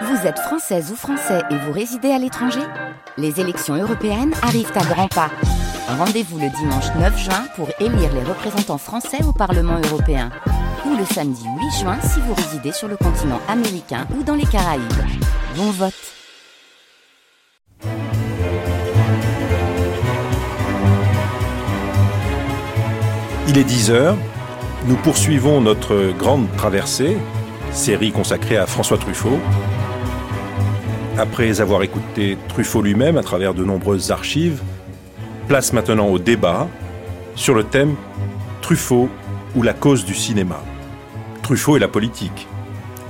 Vous êtes française ou français et vous résidez à l'étranger Les élections européennes arrivent à grands pas. Rendez-vous le dimanche 9 juin pour élire les représentants français au Parlement européen. Ou le samedi 8 juin si vous résidez sur le continent américain ou dans les Caraïbes. Bon vote Il est 10 heures. Nous poursuivons notre grande traversée, série consacrée à François Truffaut. Après avoir écouté Truffaut lui-même à travers de nombreuses archives, place maintenant au débat sur le thème Truffaut ou la cause du cinéma. Truffaut et la politique,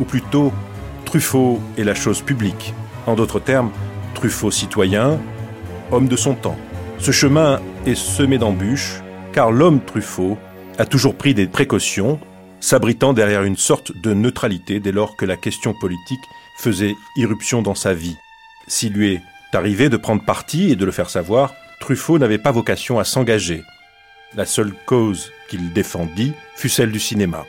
ou plutôt Truffaut et la chose publique. En d'autres termes, Truffaut citoyen, homme de son temps. Ce chemin est semé d'embûches, car l'homme Truffaut a toujours pris des précautions, s'abritant derrière une sorte de neutralité dès lors que la question politique faisait irruption dans sa vie. S'il lui est arrivé de prendre parti et de le faire savoir, Truffaut n'avait pas vocation à s'engager. La seule cause qu'il défendit fut celle du cinéma.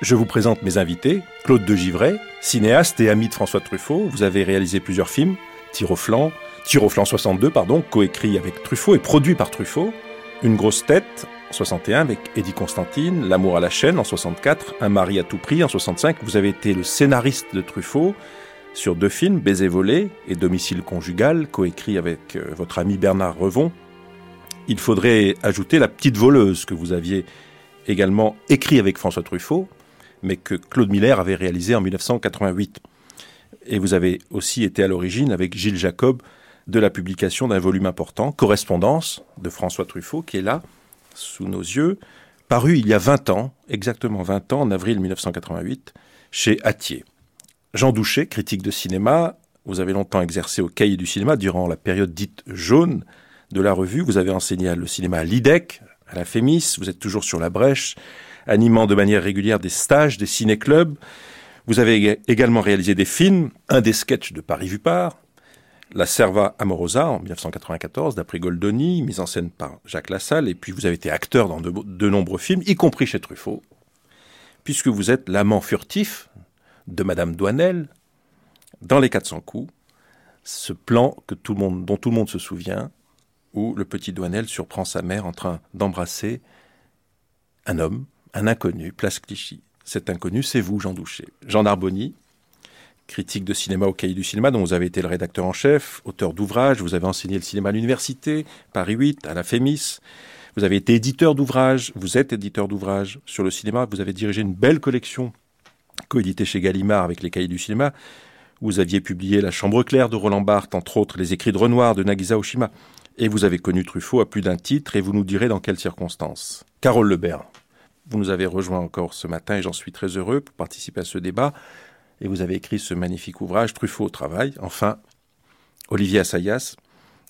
Je vous présente mes invités. Claude de Givray, cinéaste et ami de François Truffaut. Vous avez réalisé plusieurs films. Tir au flanc, Tir au flanc 62, pardon, coécrit avec Truffaut et produit par Truffaut. Une grosse tête, 61 avec Eddie Constantine, L'amour à la chaîne en 64, Un mari à tout prix en 65. Vous avez été le scénariste de Truffaut sur deux films, Baiser volé et Domicile conjugal, coécrit avec euh, votre ami Bernard Revon. Il faudrait ajouter La petite voleuse que vous aviez également écrit avec François Truffaut, mais que Claude Miller avait réalisé en 1988. Et vous avez aussi été à l'origine avec Gilles Jacob de la publication d'un volume important, Correspondance de François Truffaut, qui est là, sous nos yeux, paru il y a 20 ans, exactement 20 ans, en avril 1988, chez Atier. Jean Douchet, critique de cinéma, vous avez longtemps exercé au cahier du cinéma durant la période dite jaune de la revue. Vous avez enseigné le cinéma à l'IDEC, à la FEMIS, vous êtes toujours sur la brèche, animant de manière régulière des stages, des ciné-clubs. Vous avez également réalisé des films, un des sketchs de Paris vu par, La Serva Amorosa en 1994, d'après Goldoni, mise en scène par Jacques Lassalle, et puis vous avez été acteur dans de, nombreux films, y compris chez Truffaut, puisque vous êtes l'amant furtif de Madame Douanel dans Les 400 coups, ce plan que tout le monde, dont tout le monde se souvient, où le petit Douanel surprend sa mère en train d'embrasser un homme, un inconnu, place Clichy. Cet inconnu, c'est vous, Jean Douchet. Jean Narboni, critique de cinéma au Cahier du cinéma, dont vous avez été le rédacteur en chef, auteur d'ouvrages, vous avez enseigné le cinéma à l'université, Paris 8, à la FEMIS. Vous avez été éditeur d'ouvrages, vous êtes éditeur d'ouvrages sur le cinéma, vous avez dirigé une belle collection coéditée chez Gallimard avec les Cahiers du cinéma. Vous aviez publié La Chambre claire de Roland Barthes, entre autres les écrits de Renoir de Nagisa Oshima. Et vous avez connu Truffaut à plus d'un titre et vous nous direz dans quelles circonstances. Carole Lebert, vous nous avez rejoint encore ce matin et j'en suis très heureux pour participer à ce débat. Et vous avez écrit ce magnifique ouvrage Truffaut au travail. Enfin, Olivier Assayas,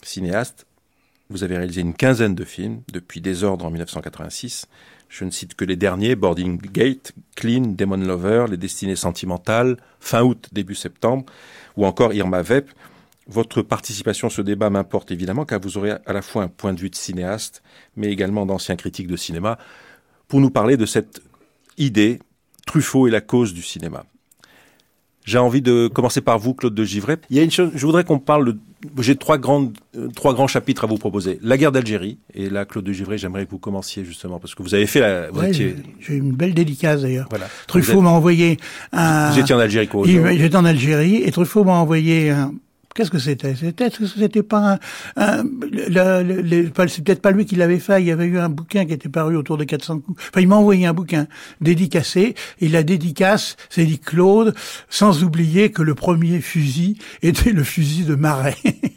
cinéaste, vous avez réalisé une quinzaine de films depuis Désordre en 1986. Je ne cite que les derniers, Boarding Gate, Clean, Demon Lover, Les Destinées Sentimentales, fin août, début septembre, ou encore Irma Vep. Votre participation à ce débat m'importe évidemment car vous aurez à la fois un point de vue de cinéaste, mais également d'ancien critique de cinéma pour nous parler de cette idée, Truffaut et la cause du cinéma. J'ai envie de commencer par vous, Claude de Givray. Il y a une chose, je voudrais qu'on parle de, j'ai trois grandes, euh, trois grands chapitres à vous proposer. La guerre d'Algérie. Et là, Claude de Givray, j'aimerais que vous commenciez justement, parce que vous avez fait la, vous Ouais, étiez, J'ai une belle dédicace d'ailleurs. voilà. Truffaut m'a envoyé un. Vous étiez en Algérie quoi J'étais en Algérie et Truffaut m'a envoyé un. Qu'est-ce que c'était? C'était que c'était pas un, un- c'est peut-être pas lui qui l'avait fait. Il y avait eu un bouquin qui était paru autour de 400 coups. Enfin, il m'a envoyé un bouquin dédicacé et la dédicace, c'est dit Claude, sans oublier que le premier fusil était le fusil de Marais.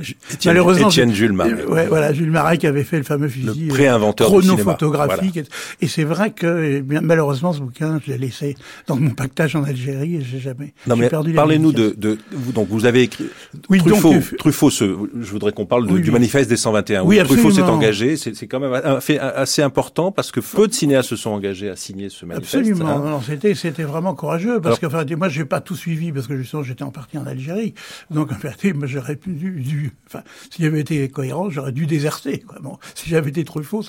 Étienne, Malheureusement, Étienne je- Jules Marais. Ouais, voilà, Jules Marais qui avait fait le fameux fusil Le préinventeur chronophotographique. Et c'est vrai que eh bien, malheureusement ce bouquin, je l'ai laissé dans mon pactage en Algérie et j'ai jamais. Non mais perdu parlez-nous de, de vous, donc vous avez écrit Oui, Truffaut, euh, Truffaut ce, je voudrais qu'on parle de- Oui, du manifeste des 121 où Oui, Truffaut s'est engagé, c'est quand même un fait assez important parce que peu de cinéastes se sont engagés à signer ce manifeste. Absolument. hein. Non, c'était c'était vraiment courageux parce Alors- que enfin moi j'ai pas tout suivi parce que justement j'étais en partie en Algérie. Donc en fait moi j'aurais pu enfin, si j'avais été cohérent, j'aurais dû déserter. Si j'avais été Truffaut,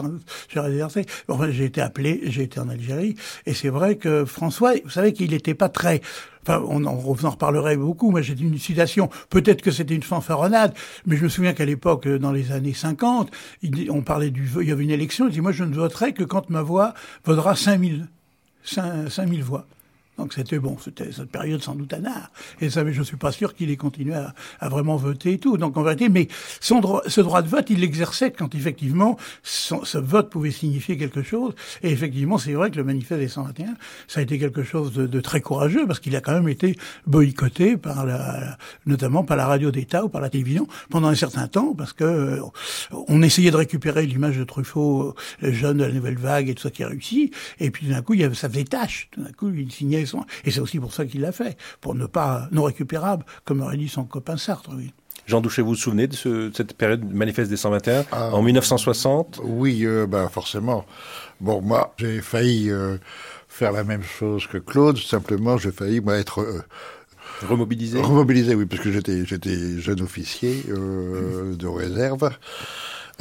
j'aurais déserté. Enfin, j'ai été appelé, j'ai été en Algérie, et c'est vrai que François, vous savez qu'il n'était pas très Enfin, on en, en reparlerait beaucoup. Moi, j'ai une citation. Peut-être que c'était une fanfaronnade, mais je me souviens qu'à l'époque, dans les années 50, on parlait du, il y avait une élection. Il dit, moi, je ne voterai que quand ma voix vaudra 5000, 5000 voix. Donc c'était bon, c'était cette période sans doute un art. Et ça, je suis pas sûr qu'il ait continué à, à, vraiment voter et tout. Donc en vérité, mais son ce droit de vote, il l'exerçait quand effectivement son, ce vote pouvait signifier quelque chose. Et effectivement, c'est vrai que le manifeste des 121, ça a été quelque chose de, de très courageux parce qu'il a quand même été boycotté par la, notamment par la radio d'État ou par la télévision pendant un certain temps parce que euh, on essayait de récupérer l'image de Truffaut, le jeune de la nouvelle vague et tout ça qui a réussi. Et puis d'un coup, il y avait, ça faisait tâche. D'un coup, il signait et c'est aussi pour ça qu'il l'a fait, pour ne pas non récupérable, comme aurait dit son copain Sartre. Oui. Jean Douchet, vous vous souvenez de, ce, cette période manifeste des 121 ah, en 1960 Oui, euh, ben forcément. Bon, moi, j'ai failli euh, faire la même chose que Claude. Simplement, j'ai failli moi être euh, remobilisé? Remobilisé, oui, parce que j'étais j'étais jeune officier de réserve.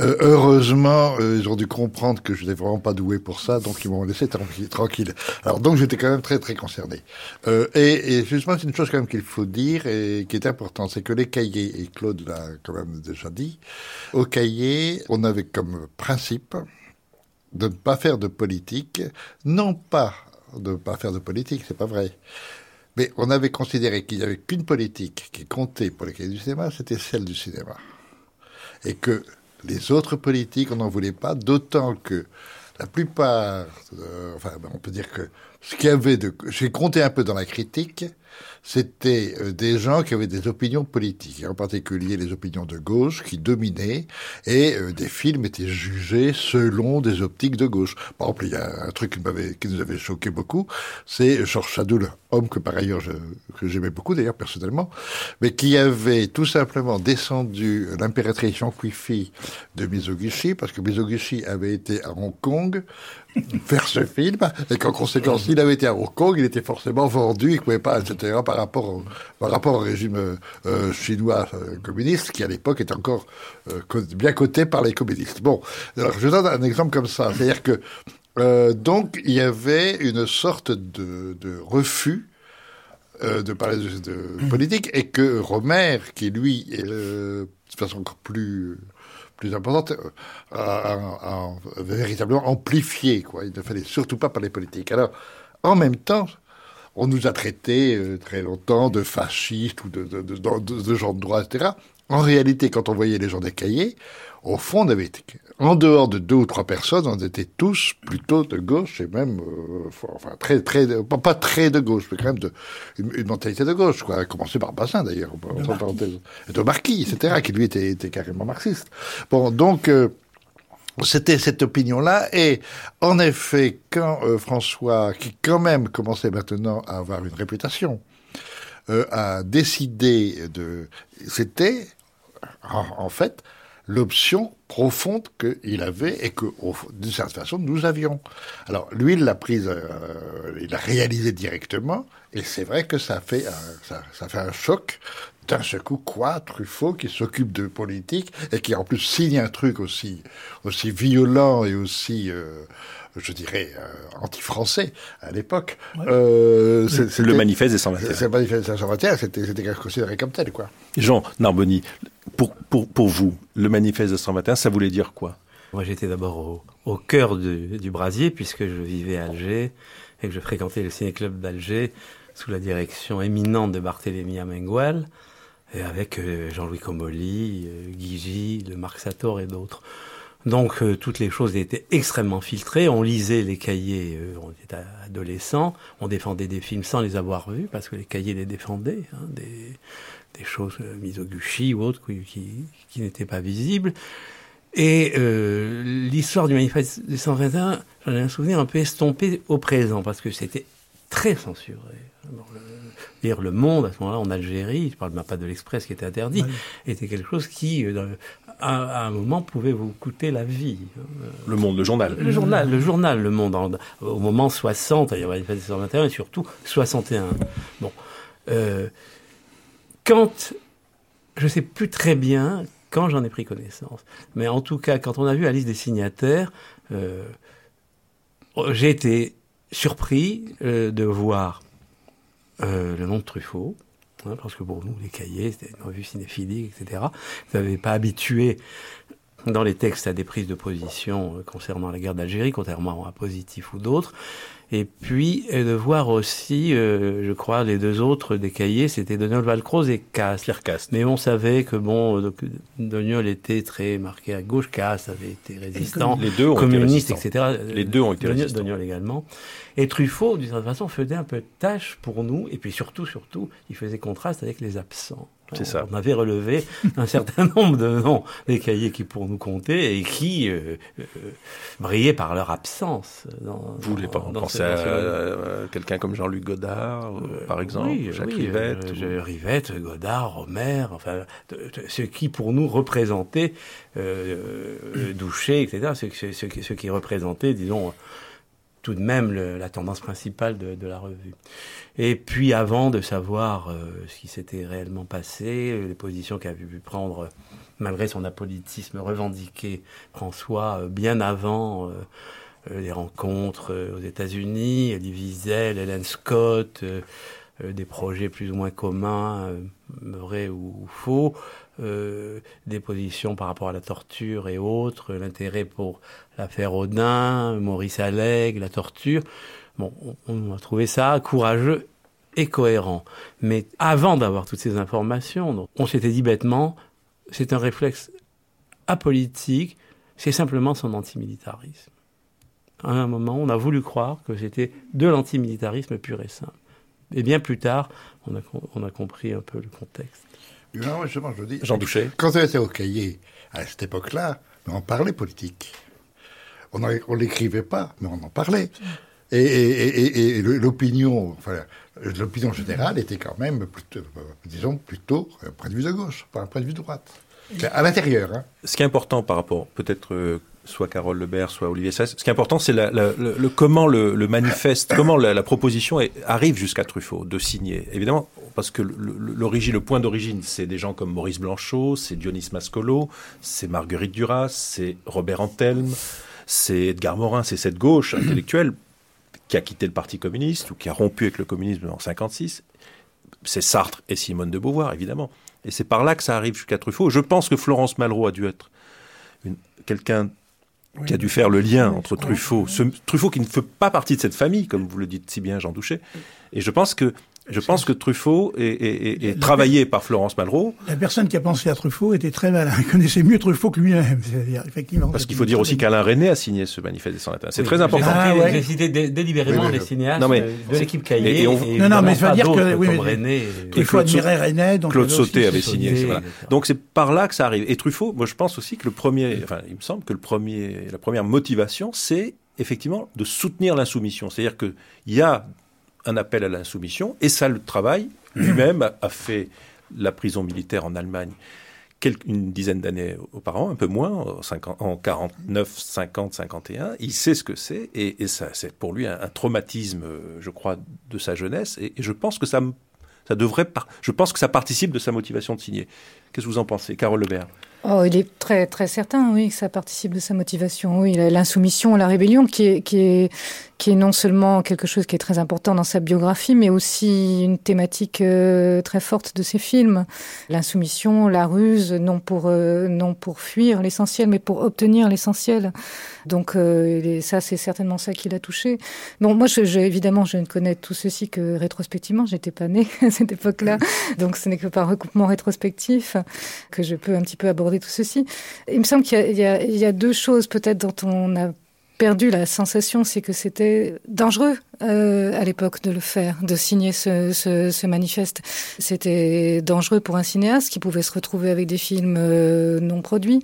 Euh, heureusement, euh, ils ont dû comprendre que je n'étais vraiment pas doué pour ça, donc ils m'ont laissé tranquille. Alors donc j'étais quand même très très concerné. Euh, et, justement, c'est une chose quand même qu'il faut dire et qui est importante, c'est que les cahiers, et Claude l'a quand même déjà dit, au cahier, on avait comme principe de ne pas faire de politique, non pas de ne pas faire de politique, c'est pas vrai. Mais on avait considéré qu'il n'y avait qu'une politique qui comptait pour les cahiers du cinéma, c'était celle du cinéma. Et que les autres politiques, on n'en voulait pas, d'autant que la plupart, euh, enfin, on peut dire que ce qu'il y avait de, j'ai compté un peu dans la critique, c'était euh, des gens qui avaient des opinions politiques, en particulier les opinions de gauche qui dominaient, et euh, des films étaient jugés selon des optiques de gauche. Par exemple, il y a un truc qui, m'avait, qui nous avait choqué beaucoup, c'est Georges Sadoul, homme que par ailleurs je, que j'aimais beaucoup d'ailleurs personnellement, mais qui avait tout simplement descendu l'impératrice Yankwifi de Mizoguchi, parce que Mizoguchi avait été à Hong Kong, faire ce film, et qu'en conséquence, s'il avait été à Hong Kong, il était forcément vendu, il ne pouvait pas, etc., par rapport au, par rapport au régime euh, chinois euh, communiste, qui à l'époque était encore euh, bien coté par les communistes. Bon, alors je donne un exemple comme ça, c'est-à-dire que donc il y avait une sorte de, de refus de parler de, politique, et que Romer, qui lui est de façon encore plus plus importante, a, véritablement amplifié. Quoi. Il ne fallait surtout pas parler politique. Alors, en même temps, on nous a traités euh, très longtemps de fascistes ou de, gens de droit, etc. En réalité, quand on voyait les gens des cahiers, au fond, on avait été, en dehors de deux ou trois personnes, on était tous plutôt de gauche et même, euh, enfin, très, très, pas, très de gauche, mais quand même de, une, mentalité de gauche, quoi. À commencer par Bassin, d'ailleurs, entre parenthèses. Et de Marquis, etc., qui lui était, était carrément marxiste. Bon, donc, euh, c'était cette opinion-là. Et en effet, quand euh, François, qui quand même commençait maintenant à avoir une réputation, a décidé de... C'était, en, fait, l'option profonde qu'il avait et que, d'une certaine façon, nous avions. Alors, lui, il l'a prise, euh, il l'a réalisé directement, et c'est vrai que ça fait, ça, ça fait un choc d'un seul coup, quoi, Truffaut, qui s'occupe de politique et qui en plus signe un truc aussi, aussi violent et aussi, euh, je dirais, euh, anti-français à l'époque. Euh, c'est le manifeste des 121. C'est le manifeste des 121, c'était considéré comme tel, quoi. Jean Narboni, pour, pour, pour vous, le manifeste des 121, ça voulait dire quoi? Moi, j'étais d'abord au, au, cœur du, du brasier, puisque je vivais à Alger et que je fréquentais le ciné-club d'Alger sous la direction éminente de Barthélemy Amengual avec euh, Jean-Louis Comolli, euh, Guigi, le Marc Sator et d'autres. Donc euh, toutes les choses étaient extrêmement filtrées. On lisait les cahiers, on était adolescents, on défendait des films sans les avoir vus parce que les cahiers les défendaient, hein, des, choses misoguchi ou autres qui, n'étaient pas visibles. Et l'histoire du manifeste des 121, j'en ai un souvenir un peu estompé au présent parce que c'était très censuré. Lire Le Monde, à ce moment-là, en Algérie, je ne parle même pas de l'Express qui était interdit, était quelque chose qui, euh, à, un moment, pouvait vous coûter la vie. Le Monde, le journal. Le journal, le journal, Le Monde, au moment 60, il y avait 121 et surtout 61. Bon. Euh, quand je sais plus très bien quand j'en ai pris connaissance. Mais en tout cas, quand on a vu la liste des signataires, euh, j'ai été surpris euh, de voir euh, le nom de Truffaut, hein, parce que pour nous, les cahiers, c'était une revue cinéphilique, etc. Vous n'avez pas habitué dans les textes à des prises de position concernant la guerre d'Algérie, contrairement à Positif ou d'autres. Et puis de voir aussi, je crois, les deux autres des cahiers, c'était Donald Valcroze et Cass. Pierre Cass. Mais on savait que bon, Doniol était très marqué à gauche, Cass avait été résistant, les deux ont communiste, été etc. Les deux ont été Doniol, résistants. Doniol également. Et Truffaut, d'une certaine façon, faisait un peu de tâche pour nous. Et puis surtout, surtout, il faisait contraste avec les absents. C'est ça. On avait relevé un certain nombre de noms des cahiers qui pour nous comptaient et qui euh, euh, brillaient par leur absence. Dans, Vous voulez pas penser à euh, quelqu'un comme Jean-Luc Godard, euh, par exemple, oui, Jacques oui, Rivette ou- Rivette, Godard, Romer, enfin, ce qui pour nous représentait Doucher, etc. Ce, ce- ce qui- ce qui représentait, disons, tout de même le- la tendance principale de, de la revue. Et puis avant de savoir euh, ce qui s'était réellement passé, euh, les positions qu'avait pu prendre, malgré son apolitisme revendiqué, François, euh, bien avant euh, euh, les rencontres euh, aux États-Unis, Elie Wiesel, Hélène Scott, des projets plus ou moins communs, vrais ou faux, euh, des positions par rapport à la torture et autres, l'intérêt pour l'affaire Audin, Maurice Allègre, la torture. Bon, on, a trouvé ça courageux et cohérent. Mais avant d'avoir toutes ces informations, on s'était dit bêtement, c'est un réflexe apolitique, c'est simplement son antimilitarisme. À un moment, on a voulu croire que c'était de l'antimilitarisme pur et simple. Et bien plus tard, on a compris un peu le contexte. Non, justement, je dis. Jean Doucher. Quand on était au cahier, à cette époque-là, on parlait politique. On ne l'écrivait pas, mais on en parlait. Et, et- et- et- et le- l'opinion, enfin, l'opinion générale était quand même plutôt, euh, disons, plutôt un point de vue de gauche, pas un point de vue de droite. À l'intérieur, hein. Ce qui est important par rapport, peut-être euh, soit Carole Lebert, soit Olivier Sass, ce qui est important, c'est le, comment le, manifeste, comment la, proposition arrive jusqu'à Truffaut de signer. Évidemment, parce que l'origine, le point d'origine, c'est des gens comme Maurice Blanchot, c'est Dionys Mascolo, c'est Marguerite Duras, c'est Robert Antelme, c'est Edgar Morin, c'est cette gauche intellectuelle qui a quitté le Parti communiste ou qui a rompu avec le communisme en 56. C'est Sartre et Simone de Beauvoir, évidemment. Et c'est par là que ça arrive jusqu'à Truffaut. Je pense que Florence Malraux a dû être une- qui a dû faire le lien entre Truffaut, ce, Truffaut qui ne fait pas partie de cette famille, comme vous le dites si bien, Jean Doucher. Et je pense que je pense que Truffaut est, est- est- est travaillé par Florence Malraux, La personne qui a pensé à Truffaut était très malin. Il connaissait mieux Truffaut que lui-même. C'est-à-dire, effectivement. parce qu'il faut dire aussi qu'Alain René a signé ce manifeste des 121. C'est Oui, très important. Ah, ouais. J'ai cité dé- délibérément Oui, oui, les cinéastes Non, mais- de l'équipe Cahier. et- et on- et Non, non, mais ça veut dire que- oui, comme mais- René. et- Il Claude faut admirer René. Donc Claude Sauté avait signé. Sauté, c'est- voilà. etc. Donc c'est par là que ça arrive. Et Truffaut, moi je pense aussi que le premier, enfin il me semble que le premier, la première motivation, c'est effectivement de soutenir l'insoumission. C'est-à-dire qu'il y a un appel à l'insoumission et ça le travail lui-même a, fait la prison militaire en Allemagne une dizaine d'années auparavant, un peu moins, en 50 en 49, 50, 51. Il sait ce que c'est et, ça, c'est pour lui un, traumatisme, je crois, de sa jeunesse. Et, je pense que ça, ça devrait, je pense que ça participe de sa motivation de signer. Qu'est-ce que vous en pensez, Carole Lebert? Oh, il est très très certain, oui, que ça participe de sa motivation. Oui, l'insoumission, la rébellion, qui est qui est qui est non seulement quelque chose qui est très important dans sa biographie, mais aussi une thématique euh, très forte de ses films. L'insoumission, la ruse, non pour euh, non pour fuir l'essentiel, mais pour obtenir l'essentiel. Donc euh, ça, c'est certainement ça qui l'a touché. Bon, moi, je, je- évidemment, je ne connais tout ceci que rétrospectivement. J'étais pas née à cette époque-là, donc ce n'est que par recoupement rétrospectif que je peux un petit peu aborder tout ceci. Il me semble qu'il y y, y a deux choses peut-être dont on a perdu la sensation, c'est que c'était dangereux euh, à l'époque de le faire, de signer ce, ce, ce manifeste. C'était dangereux pour un cinéaste qui pouvait se retrouver avec des films euh, non produits.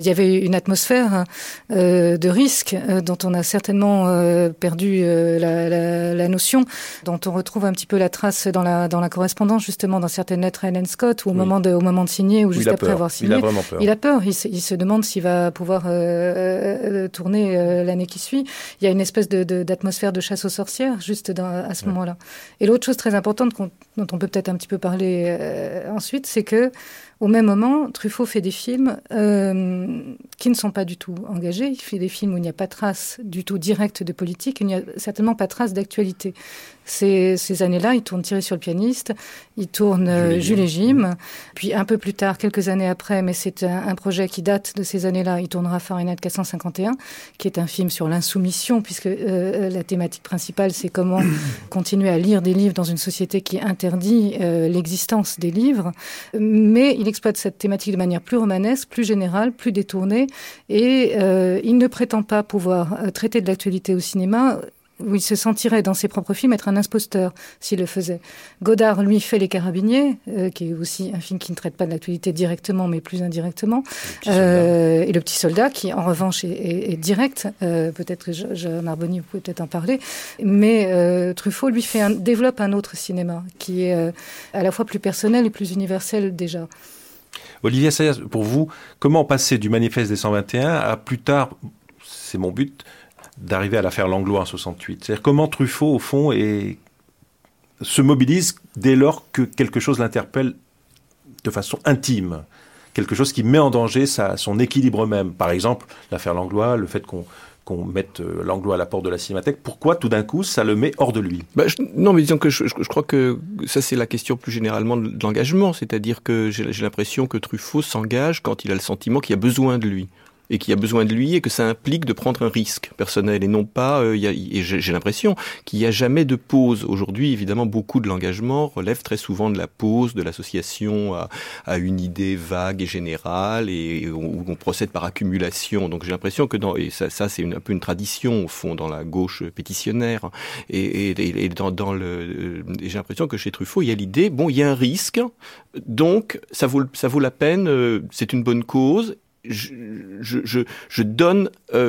Il y avait une atmosphère euh, de risque dont on a certainement perdu la, la, la notion, dont on retrouve un petit peu la trace dans la, dans la correspondance, justement, dans certaines lettres à Helen Scott, ou au, Oui. moment, de, au moment de signer, ou Il juste après peur. avoir Il signé. a vraiment peur. Il a peur, il se, il se demande s'il va pouvoir tourner l'année qui suit. Il y a une espèce de- de- d'atmosphère de, chasse aux juste dans- à ce Ouais. moment-là. Et l'autre chose très importante dont on peut peut-être un petit peu parler euh, ensuite, c'est que Au même moment, Truffaut fait des films euh, qui ne sont pas du tout engagés. Il fait des films où il n'y a pas trace du tout directe de politique, il n'y a certainement pas trace d'actualité. Ces, ces années-là, il tourne Tiré sur le pianiste, il tourne euh, Jules et Jim. Puis un peu plus tard, quelques années après, mais c'est un, un, projet qui date de ces années-là, il tournera Fahrenheit 451, qui est un film sur l'insoumission, puisque euh, la thématique principale, c'est comment continuer à lire des livres dans une société qui interdit l'existence des livres. Mais il exploite cette thématique de manière plus romanesque, plus générale, plus détournée, et euh, il ne prétend pas pouvoir euh, traiter de l'actualité au cinéma où il se sentirait dans ses propres films être un imposteur s'il le faisait. Godard, lui, fait Les Carabiniers, euh, qui est aussi un film qui ne traite pas de l'actualité directement, mais plus indirectement. Le euh, et Le Petit Soldat, qui en revanche est, est, est direct. Euh, peut-être que Jean Arboni, vous pouvez peut-être en parler. Mais Truffaut, lui, fait un, développe un autre cinéma, qui est à la fois plus personnel et plus universel déjà. Olivier Sayas, pour vous, comment passer du manifeste des 121 à plus tard, c'est mon but, d'arriver à l'affaire Langlois en 68. C'est-à-dire comment Truffaut, au fond, se mobilise dès lors que quelque chose l'interpelle de façon intime, quelque chose qui met en danger son équilibre même. Par exemple, l'affaire Langlois, le fait qu'on qu'on mette Langlois à la porte de la cinémathèque, pourquoi tout d'un coup ça le met hors de lui? Bah, Non, mais disons que je, je, crois que ça c'est la question plus généralement de l'engagement, c'est-à-dire que j'ai l'impression que Truffaut s'engage quand il a le sentiment qu'il y a besoin de lui et qu'il y a besoin de lui et que ça implique de prendre un risque personnel et non pas, euh, j'ai l'impression qu'il n'y a jamais de pause. Aujourd'hui, évidemment, beaucoup de l'engagement relève très souvent de la pause, de l'association à, une idée vague et générale et où on procède par accumulation. Donc j'ai l'impression que dans, et ça, c'est un peu une tradition au fond dans la gauche pétitionnaire et, j'ai l'impression que chez Truffaut, il y a l'idée, bon, il y a un risque, donc ça vaut, ça vaut la peine, euh, c'est une bonne cause euh,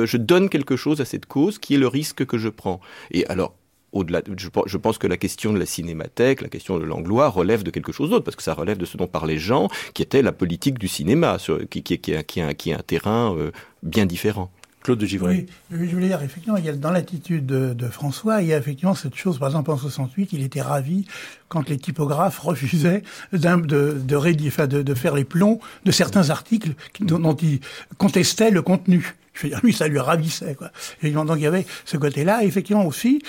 je donne quelque chose à cette cause qui est le risque que je prends. Et alors, au-delà, je, pense que la question de la cinémathèque, la question de l'anglois relève de quelque chose d'autre, parce que ça relève de ce dont parlaient Jean, qui était la politique du cinéma, qui est un terrain euh, bien différent. Claude de Givray. Oui, je voulais dire, effectivement, dans l'attitude de, François, il y a effectivement cette chose, par exemple en 68, il était ravi quand les typographes refusaient de, de, faire les plombs de certains articles dont, dont il contestait le contenu. Je veux dire, lui, ça lui ravissait, quoi. Et donc, il y avait ce côté-là. Effectivement aussi,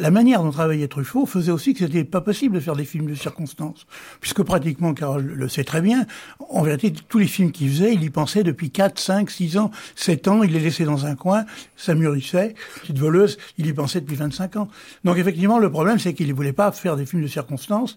la manière dont travaillait Truffaut faisait aussi que c'était pas possible de faire des films de circonstances. Puisque pratiquement, Carole le sait très bien, en vérité, tous les films qu'il faisait, il y pensait depuis 4, 5, 6 ans, 7 ans, il les laissait dans un coin, ça mûrissait. Petite voleuse, il y pensait depuis 25 ans. Donc effectivement, le problème, c'est qu'il ne voulait pas faire des films de circonstances.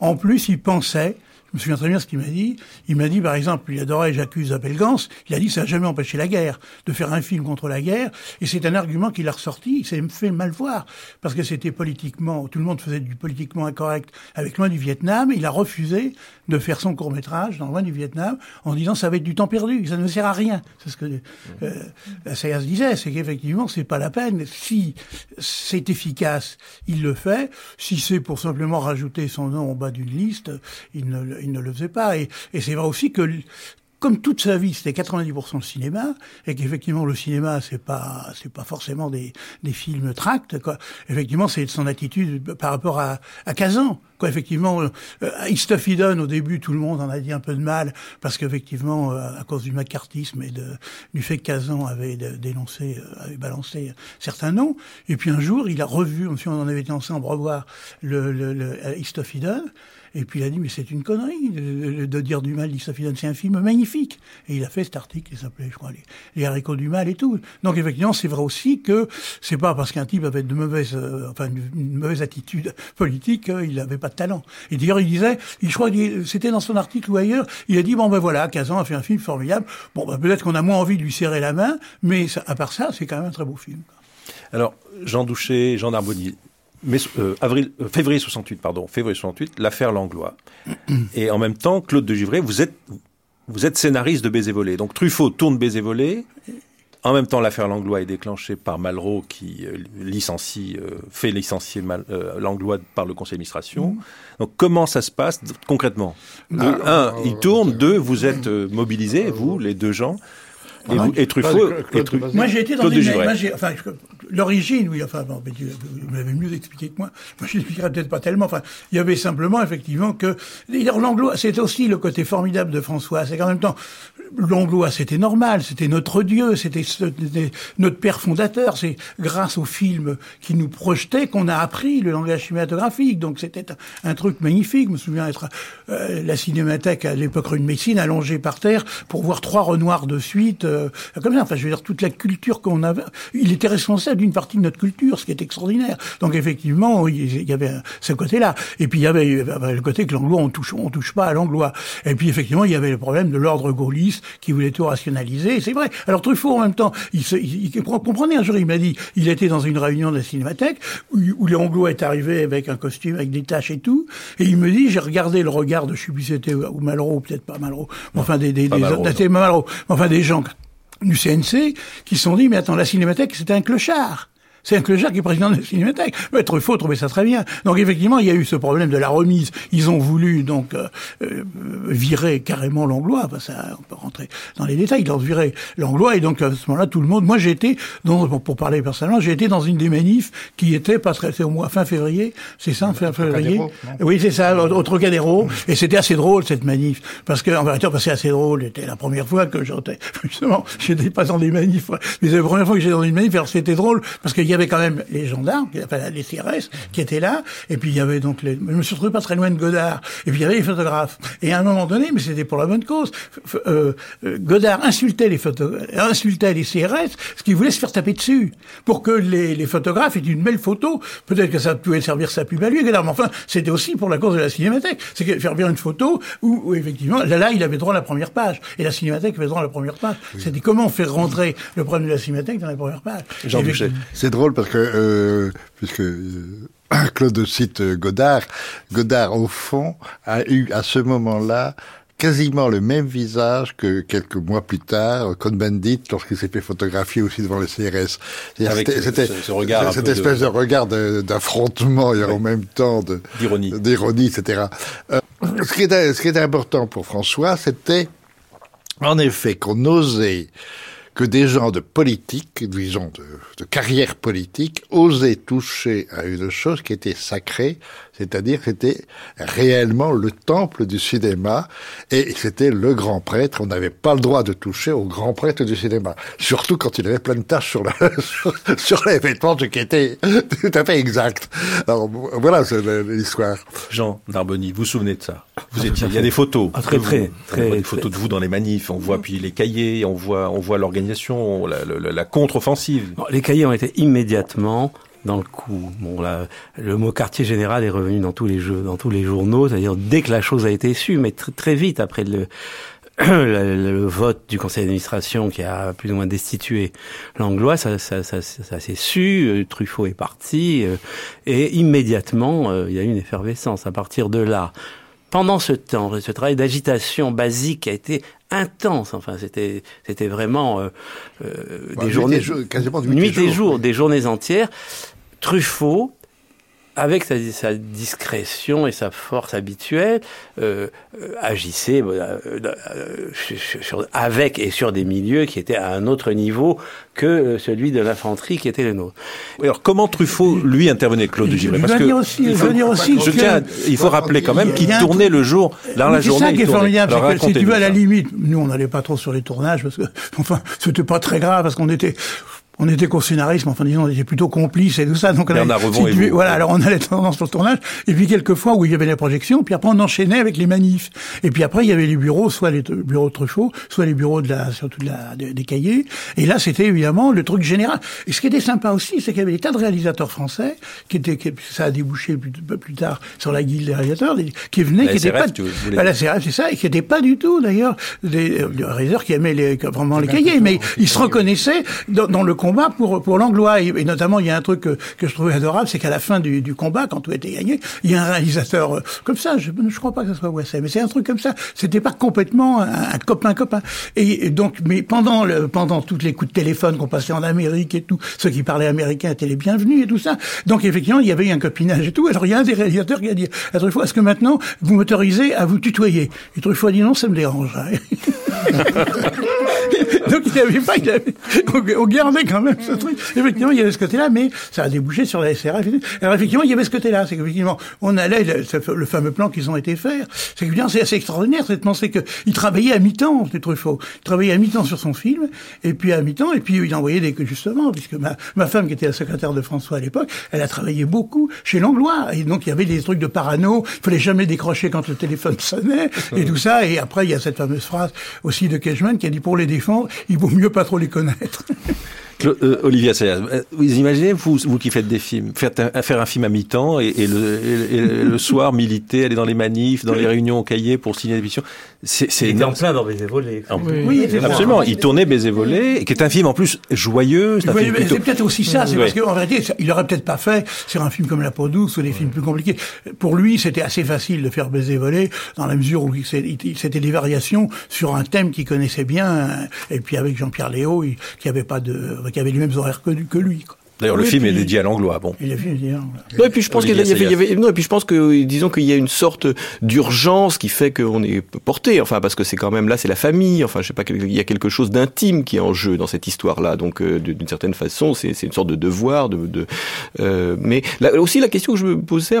En plus, il pensait, je me souviens très bien ce qu'il m'a dit. Il m'a dit, par exemple, il adorait J'accuse Appelgance. Il a dit, ça n'a jamais empêché la guerre, de faire un film contre la guerre. Et c'est un argument qu'il a ressorti. Il s'est fait mal voir. Parce que c'était politiquement, tout le monde faisait du politiquement incorrect avec Loin du Vietnam. Il a refusé de faire son court-métrage dans Loin du Vietnam en disant, ça va être du temps perdu. Ça ne sert à rien. C'est ce que euh, la CIA disait. C'est qu'effectivement, c'est pas la peine. Si c'est efficace, il le fait. Si c'est pour simplement rajouter son nom au bas d'une liste, il ne, il ne le faisait pas. Et, c'est vrai aussi que comme toute sa vie, c'était 90% le cinéma, et qu'effectivement le cinéma, c'est pas, c'est pas forcément des, des films tracts, quoi. Effectivement, c'est son attitude par rapport à, à Kazan, quoi. Effectivement, euh, Stuff Eden, au début, tout le monde en a dit un peu de mal, parce qu'effectivement, euh, à cause du macartisme et du fait que Kazan avait dénoncé, euh, avait balancé certains noms, et puis un jour, il a revu, on en avait été ensemble revoir le, le, le et puis il a dit, mais c'est une connerie de, dire du mal d'Istophidan. C'est un film magnifique. Et il a fait cet article qui s'appelait, je crois, les, les, haricots du mal et tout. Donc effectivement, c'est vrai aussi que c'est pas parce qu'un type avait de mauvaises, euh, enfin, une, une, mauvaise attitude politique qu'il n'avait pas de talent. Et d'ailleurs, il disait, il, je crois que c'était dans son article ou ailleurs, il a dit, bon ben voilà, Kazan a fait un film formidable. Bon, ben, peut-être qu'on a moins envie de lui serrer la main, mais ça, à part ça, c'est quand même un très beau film. Alors, Jean Douché, Jean Narbonnier, mais, euh, avril, euh, février 68, pardon, février 68, l'affaire Langlois. Et en même temps, Claude de Givray, vous êtes, vous êtes scénariste de Baiser volé. Donc Truffaut tourne Baiser volé. En même temps, l'affaire Langlois est déclenchée par Malraux qui euh, licencie, euh, fait licencier Mal, euh, Langlois par le conseil d'administration. Mmh. Donc comment ça se passe concrètement? Ah, Un, il tourne. Deux, vous êtes mobilisés, vous, les deux gens. Et, vous, et Truffaut, et Truffaut. Moi, j'ai été dans moi, enfin, l'origine, oui, enfin, bon, vous l'avez mieux expliqué que moi. Moi, je l'expliquerai peut-être pas tellement. Enfin, il y avait simplement, effectivement, que l'anglois, c'est aussi le côté formidable de François. C'est qu'en même temps, l'anglois, c'était normal, c'était notre Dieu, c'était notre père fondateur. C'est grâce au film qui nous projetait qu'on a appris le langage cinématographique. Donc, c'était un, truc magnifique. Je me souviens être euh, la cinémathèque à l'époque une médecine allongée par terre pour voir trois Renoirs de suite, euh, comme ça. Enfin, je veux dire, toute la culture qu'on avait. Il était responsable d'une partie de notre culture, ce qui est extraordinaire. Donc, effectivement, il y avait ce côté-là. Et puis, il y avait le côté que l'anglois, on touche, on touche pas à l'anglois. Et puis, effectivement, il y avait le problème de l'ordre gaulliste qui voulait tout rationaliser. C'est vrai. Alors, Truffaut, en même temps, il, se, il, comprenez, un jour, il m'a dit, il était dans une réunion de la cinémathèque où, où l'anglois est arrivé avec un costume, avec des taches et tout. Et il me dit, j'ai regardé le regard de, je sais plus c'était, ou Malraux, peut-être pas Malraux, enfin, des, des, des, des, Malraux, enfin, des gens du CNC qui se sont dit, mais attends, la cinémathèque, c'était un clochard. C'est un clochard qui est président de la Cinémathèque. Mais Truffaut trouvait ça très bien. Donc effectivement, il y a eu ce problème de la remise. Ils ont voulu donc euh, euh virer carrément l'anglois. Enfin, ça, on peut rentrer dans les détails. Ils ont viré l'anglois et donc à ce moment-là, tout le monde. Moi, été dans, pour parler personnellement, j'ai été dans une des manifs qui était pas très, au mois fin février. C'est ça, fin février. Oui, c'est ça, au Trocadéro. Et c'était assez drôle cette manif parce que en vérité, c'est assez drôle. C'était la première fois que j'étais justement, j'étais pas dans des manifs, mais c'est la première fois que j'étais dans une manif. Alors c'était drôle parce qu'il y avait quand même les gendarmes, enfin, les CRS, qui étaient là, et puis il y avait donc les, je me suis retrouvé pas très loin de Godard, et puis il y avait les photographes. Et à un moment donné, mais c'était pour la bonne cause, euh, euh, Godard insultait les photographes, insultait les CRS, ce qui voulait se faire taper dessus, pour que les, les photographes aient une belle photo. Peut-être que ça pouvait servir sa pub à lui, Godard, mais enfin, c'était aussi pour la cause de la cinémathèque. C'est faire bien une photo où, effectivement, là, là, il avait droit à la première page, et la cinémathèque avait droit à la première page. C'était comment faire rentrer le problème de la cinémathèque dans la première page. Jean C'est drôle parce que, euh, puisque euh, Claude cite Godard, Godard, au fond, a eu à ce moment-là quasiment le même visage que quelques mois plus tard, Cohn-Bendit, lorsqu'il s'est fait photographier aussi devant le CRS. C'était ce, regard cette espèce de, regard d'affrontement et en même temps d'ironie, d'ironie, etc. Euh, ce, qui était, ce qui était important pour François, c'était en effet qu'on osait que des gens de politique, disons de, carrière politique, osaient toucher à une chose qui était sacrée, c'est-à-dire c'était réellement le temple du cinéma, et c'était le grand prêtre. On n'avait pas le droit de toucher au grand prêtre du cinéma, surtout quand il avait plein de taches sur, la, sur, les vêtements, ce qui était tout à fait exact. Alors voilà l'histoire. Jean Narboni, vous vous souvenez de ça? Vous étiez, il y a des photos, ah, très, très, très, des photos de vous dans les manifs. On voit puis les cahiers, on voit, on voit l'organisation, la, la, la contre-offensive. Les cahiers ont été immédiatement dans le coup. Bon, là, le mot quartier général est revenu dans tous les jeux, dans tous les journaux, c'est-à-dire dès que la chose a été su, mais très vite après le, le, vote du conseil d'administration qui a plus ou moins destitué l'anglois, ça, ça, ça, ça s'est su, euh, Truffaut est parti, euh, et immédiatement, euh, il y a eu une effervescence. À partir de là, pendant ce temps, ce travail d'agitation basique a été intense. Enfin, c'était c'était vraiment euh, des journées, quasiment nuit et jour, des journées entières. Truffaut, avec sa, sa, discrétion et sa force habituelle, euh, euh agissait euh, euh, sur, avec et sur des milieux qui étaient à un autre niveau que celui de l'infanterie qui était le nôtre. Alors comment Truffaut lui intervenait, Claude Givray Parce que aussi, il faut, dire aussi, je tiens, il faut rappeler quand même qu'il tournait le jour dans la journée. C'est ça qui est formidable, c'est que si tu veux à la limite, nous on n'allait pas trop sur les tournages parce que enfin c'était pas très grave parce qu'on était on était co-scénaristes, enfin disons, on était plutôt complices et tout ça. Donc on avait, voilà, alors on allait dans sur le tournage, et puis quelquefois où il y avait les projections, puis après on enchaînait avec les manifs. Et puis après il y avait les bureaux, soit les bureaux de Truffaut, soit les bureaux de la, surtout de la, des cahiers. Et là c'était évidemment le truc général. Et ce qui était sympa aussi, c'est qu'il y avait des tas de réalisateurs français qui étaient, ça a débouché plus, plus tard sur la guilde des réalisateurs, qui venaient, qui n'étaient pas, bah, la CRF, c'est ça, et qui n'étaient pas du tout d'ailleurs des, réalisateurs qui aimaient les, vraiment les cahiers, mais ils se reconnaissaient dans, dans le combat pour, pour l'anglois. Et, notamment, il y a un truc que, je trouvais adorable, c'est qu'à la fin du, combat, quand tout était gagné, il y a un réalisateur euh, comme ça, je ne crois pas que ce soit Wessel, mais c'est un truc comme ça. C'était pas complètement un, copain-copain. Et, donc, mais pendant, le, pendant toutes les coups de téléphone qu'on passait en Amérique et tout, ceux qui parlaient américain étaient les bienvenus et tout ça. Donc, effectivement, il y avait eu un copinage et tout. Alors, il y a un des réalisateurs qui a dit à Truffaut, est-ce que maintenant, vous m'autorisez à vous tutoyer? Et Truffaut a dit non, ça me dérange. Donc il n'y avait pas, il avait, on gardait quand même ce truc. Effectivement, il y avait ce côté-là, mais ça a débouché sur la SRF. Alors effectivement, il y avait ce côté-là, c'est qu'effectivement, on allait, le, le, fameux plan qu'ils ont été faire, c'est que bien, c'est assez extraordinaire, c'est de penser qu'il travaillait à mi-temps, c'est trop faux. Il travaillait à mi-temps sur son film, et puis à mi-temps, et puis il envoyait des, justement, puisque ma, ma femme, qui était la secrétaire de François à l'époque, elle a travaillé beaucoup chez Langlois, et donc il y avait des trucs de parano, il fallait jamais décrocher quand le téléphone sonnait, et tout ça, et après, il y a cette fameuse phrase aussi de Cashman qui a dit pour les défendre, il vaut mieux pas trop les connaître. Euh, Olivia euh, vous imaginez, vous, vous qui faites des films, faire, faire un film à mi-temps et, le, le, soir militer, aller dans les manifs, dans les réunions au cahier pour signer des missions, c'est c'est Il était en plein dans Baiser volé. Oui, absolument. Il tournait Baiser volé, qui est un film en plus joyeux. C'est peut-être aussi ça, c'est parce qu'en réalité, il aurait peut-être pas fait sur un film comme La peau douce ou des films plus compliqués. Pour lui, c'était assez facile de faire Baiser volé dans la mesure où c'était des variations sur un thème qu'il connaissait bien. Et puis avec Jean-Pierre Léo, qui avait pas de qui avait les mêmes horaires que, que lui. Quoi. D'ailleurs, le film est dédié à l'anglois. Bon. Il est dédié à Non, et puis je pense qu'il y, avait, non, et puis je pense que, disons qu'il y a une sorte d'urgence qui fait qu'on est porté. Enfin, parce que c'est quand même là, c'est la famille. Enfin, je sais pas, il y a quelque chose d'intime qui est en jeu dans cette histoire-là. Donc, euh, d'une certaine façon, c'est une sorte de devoir. De, de euh, mais là, aussi, la question que je me posais,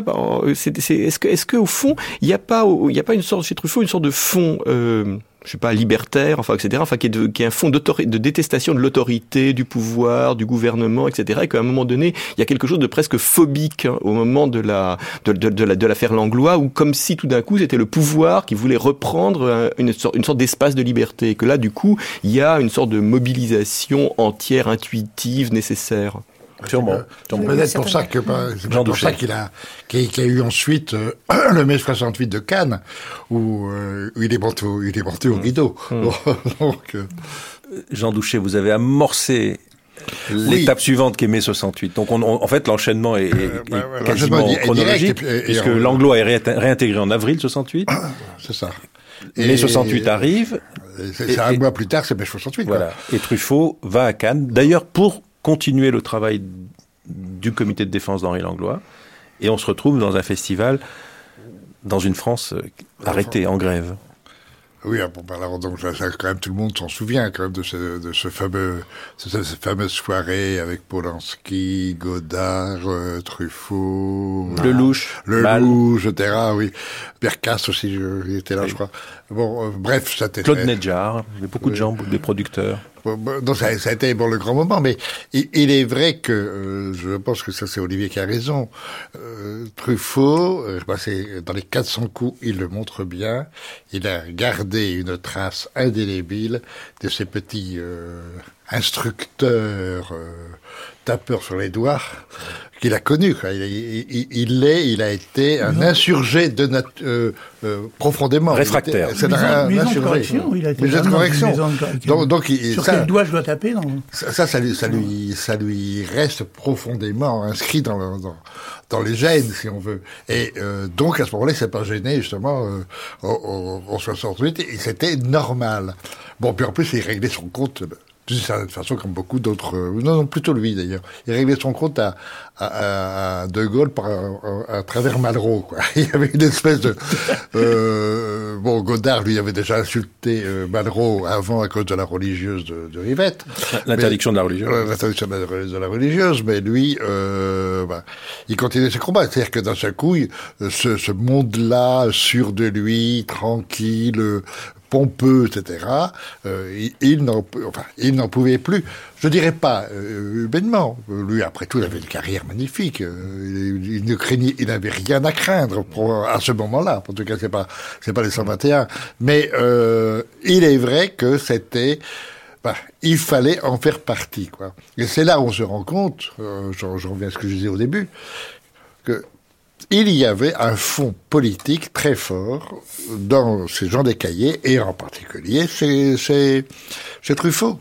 c'est est-ce que, est-ce que au fond, il n'y a pas, il y a pas une sorte chez Truffaut, une sorte de fond. Euh, je sais pas, libertaire, enfin, etc., enfin, qui est, de, qui est un fond de détestation de l'autorité, du pouvoir, du gouvernement, etc., et qu'à un moment donné, il y a quelque chose de presque phobique hein, au moment de la de, de, de, de l'affaire Langlois, où comme si tout d'un coup c'était le pouvoir qui voulait reprendre une sorte, une sorte d'espace de liberté, et que là, du coup, il y a une sorte de mobilisation entière, intuitive, nécessaire. Sûrement. Peut-être pour ça que c'est pour ça qu'il a qu'il a eu ensuite euh, le mai 68 de Cannes où, euh, où il est monté au, il est monté au mmh. rideau. Mmh. Donc, euh, Jean Douché, vous avez amorcé l'étape suivante qui est mai 68. Donc on, en fait l'enchaînement est, bah, quasiment chronologique puisque l'anglo est réintégré en avril 68. C'est ça. mai 68 arrive. C'est un mois plus tard, c'est mai 68. Voilà. Et Truffaut va à Cannes. D'ailleurs pour continuer le travail du comité de défense d'Henri Langlois. Et on se retrouve dans un festival, dans une France euh, arrêtée, en grève. Oui, ah, bon, bah, alors, donc, ça, quand même, tout le monde s'en souvient, quand même, de ce, de ce fameux, de cette fameuse soirée avec Polanski, Godard, euh, Truffaut. Le Louche. Le Louche, etc., oui. Bercasse aussi, il était là, je crois. Bon, euh, bref, ça Claude Nedjar, il y a beaucoup de gens, des producteurs. Donc ça, ça, a été bon le grand moment, mais il, est vrai que euh, je pense que ça c'est Olivier qui a raison. Euh, Truffaut, euh, dans les 400 coups, il le montre bien. Il a gardé une trace indélébile de ces petits euh, instructeurs tapeurs sur les doigts qu'il a connu. Il, l'est, il, a été un insurgé de euh, euh, profondément. Réfractaire. C'est un insurgé. correction, il a été de correction. Donc, donc sur quel doigt je dois taper Ça, ça, lui, ça, lui, ça lui reste profondément inscrit dans, dans, dans les gènes, si on veut. Et euh, donc, à ce moment-là, il s'est pas gêné, justement, euh, en 68, et c'était normal. Bon, puis en plus, il réglait son compte d'une certaine façon, comme beaucoup d'autres. Euh, non, non, plutôt lui d'ailleurs. Il réglait son compte à, à, à De Gaulle par, à, travers Malraux. Quoi. Il y avait une espèce de. Euh, bon, Godard, lui, avait déjà insulté euh, Malraux avant à cause de la religieuse de, de Rivette. L'interdiction de la religieuse. L'interdiction de, la religieuse, mais lui, euh, bah, il continuait ses combats. C'est-à-dire que seul coup, ce, ce monde-là, sûr de lui, tranquille, pompeux, etc., euh, il, n'en enfin, pouvait plus. Je dirais pas euh, humainement. Lui, après tout, il avait une carrière magnifique. Euh, il, ne craignait, il n'avait rien à craindre à ce moment-là. En tout cas, c'est pas pas les 121. Mais euh, il est vrai que c'était bah, il fallait en faire partie, quoi. Et c'est là où on se rend compte, euh, je, je, reviens à ce que je disais au début, que il y avait un fond politique très fort dans ces gens des cahiers, et en particulier chez, chez, Truffaut,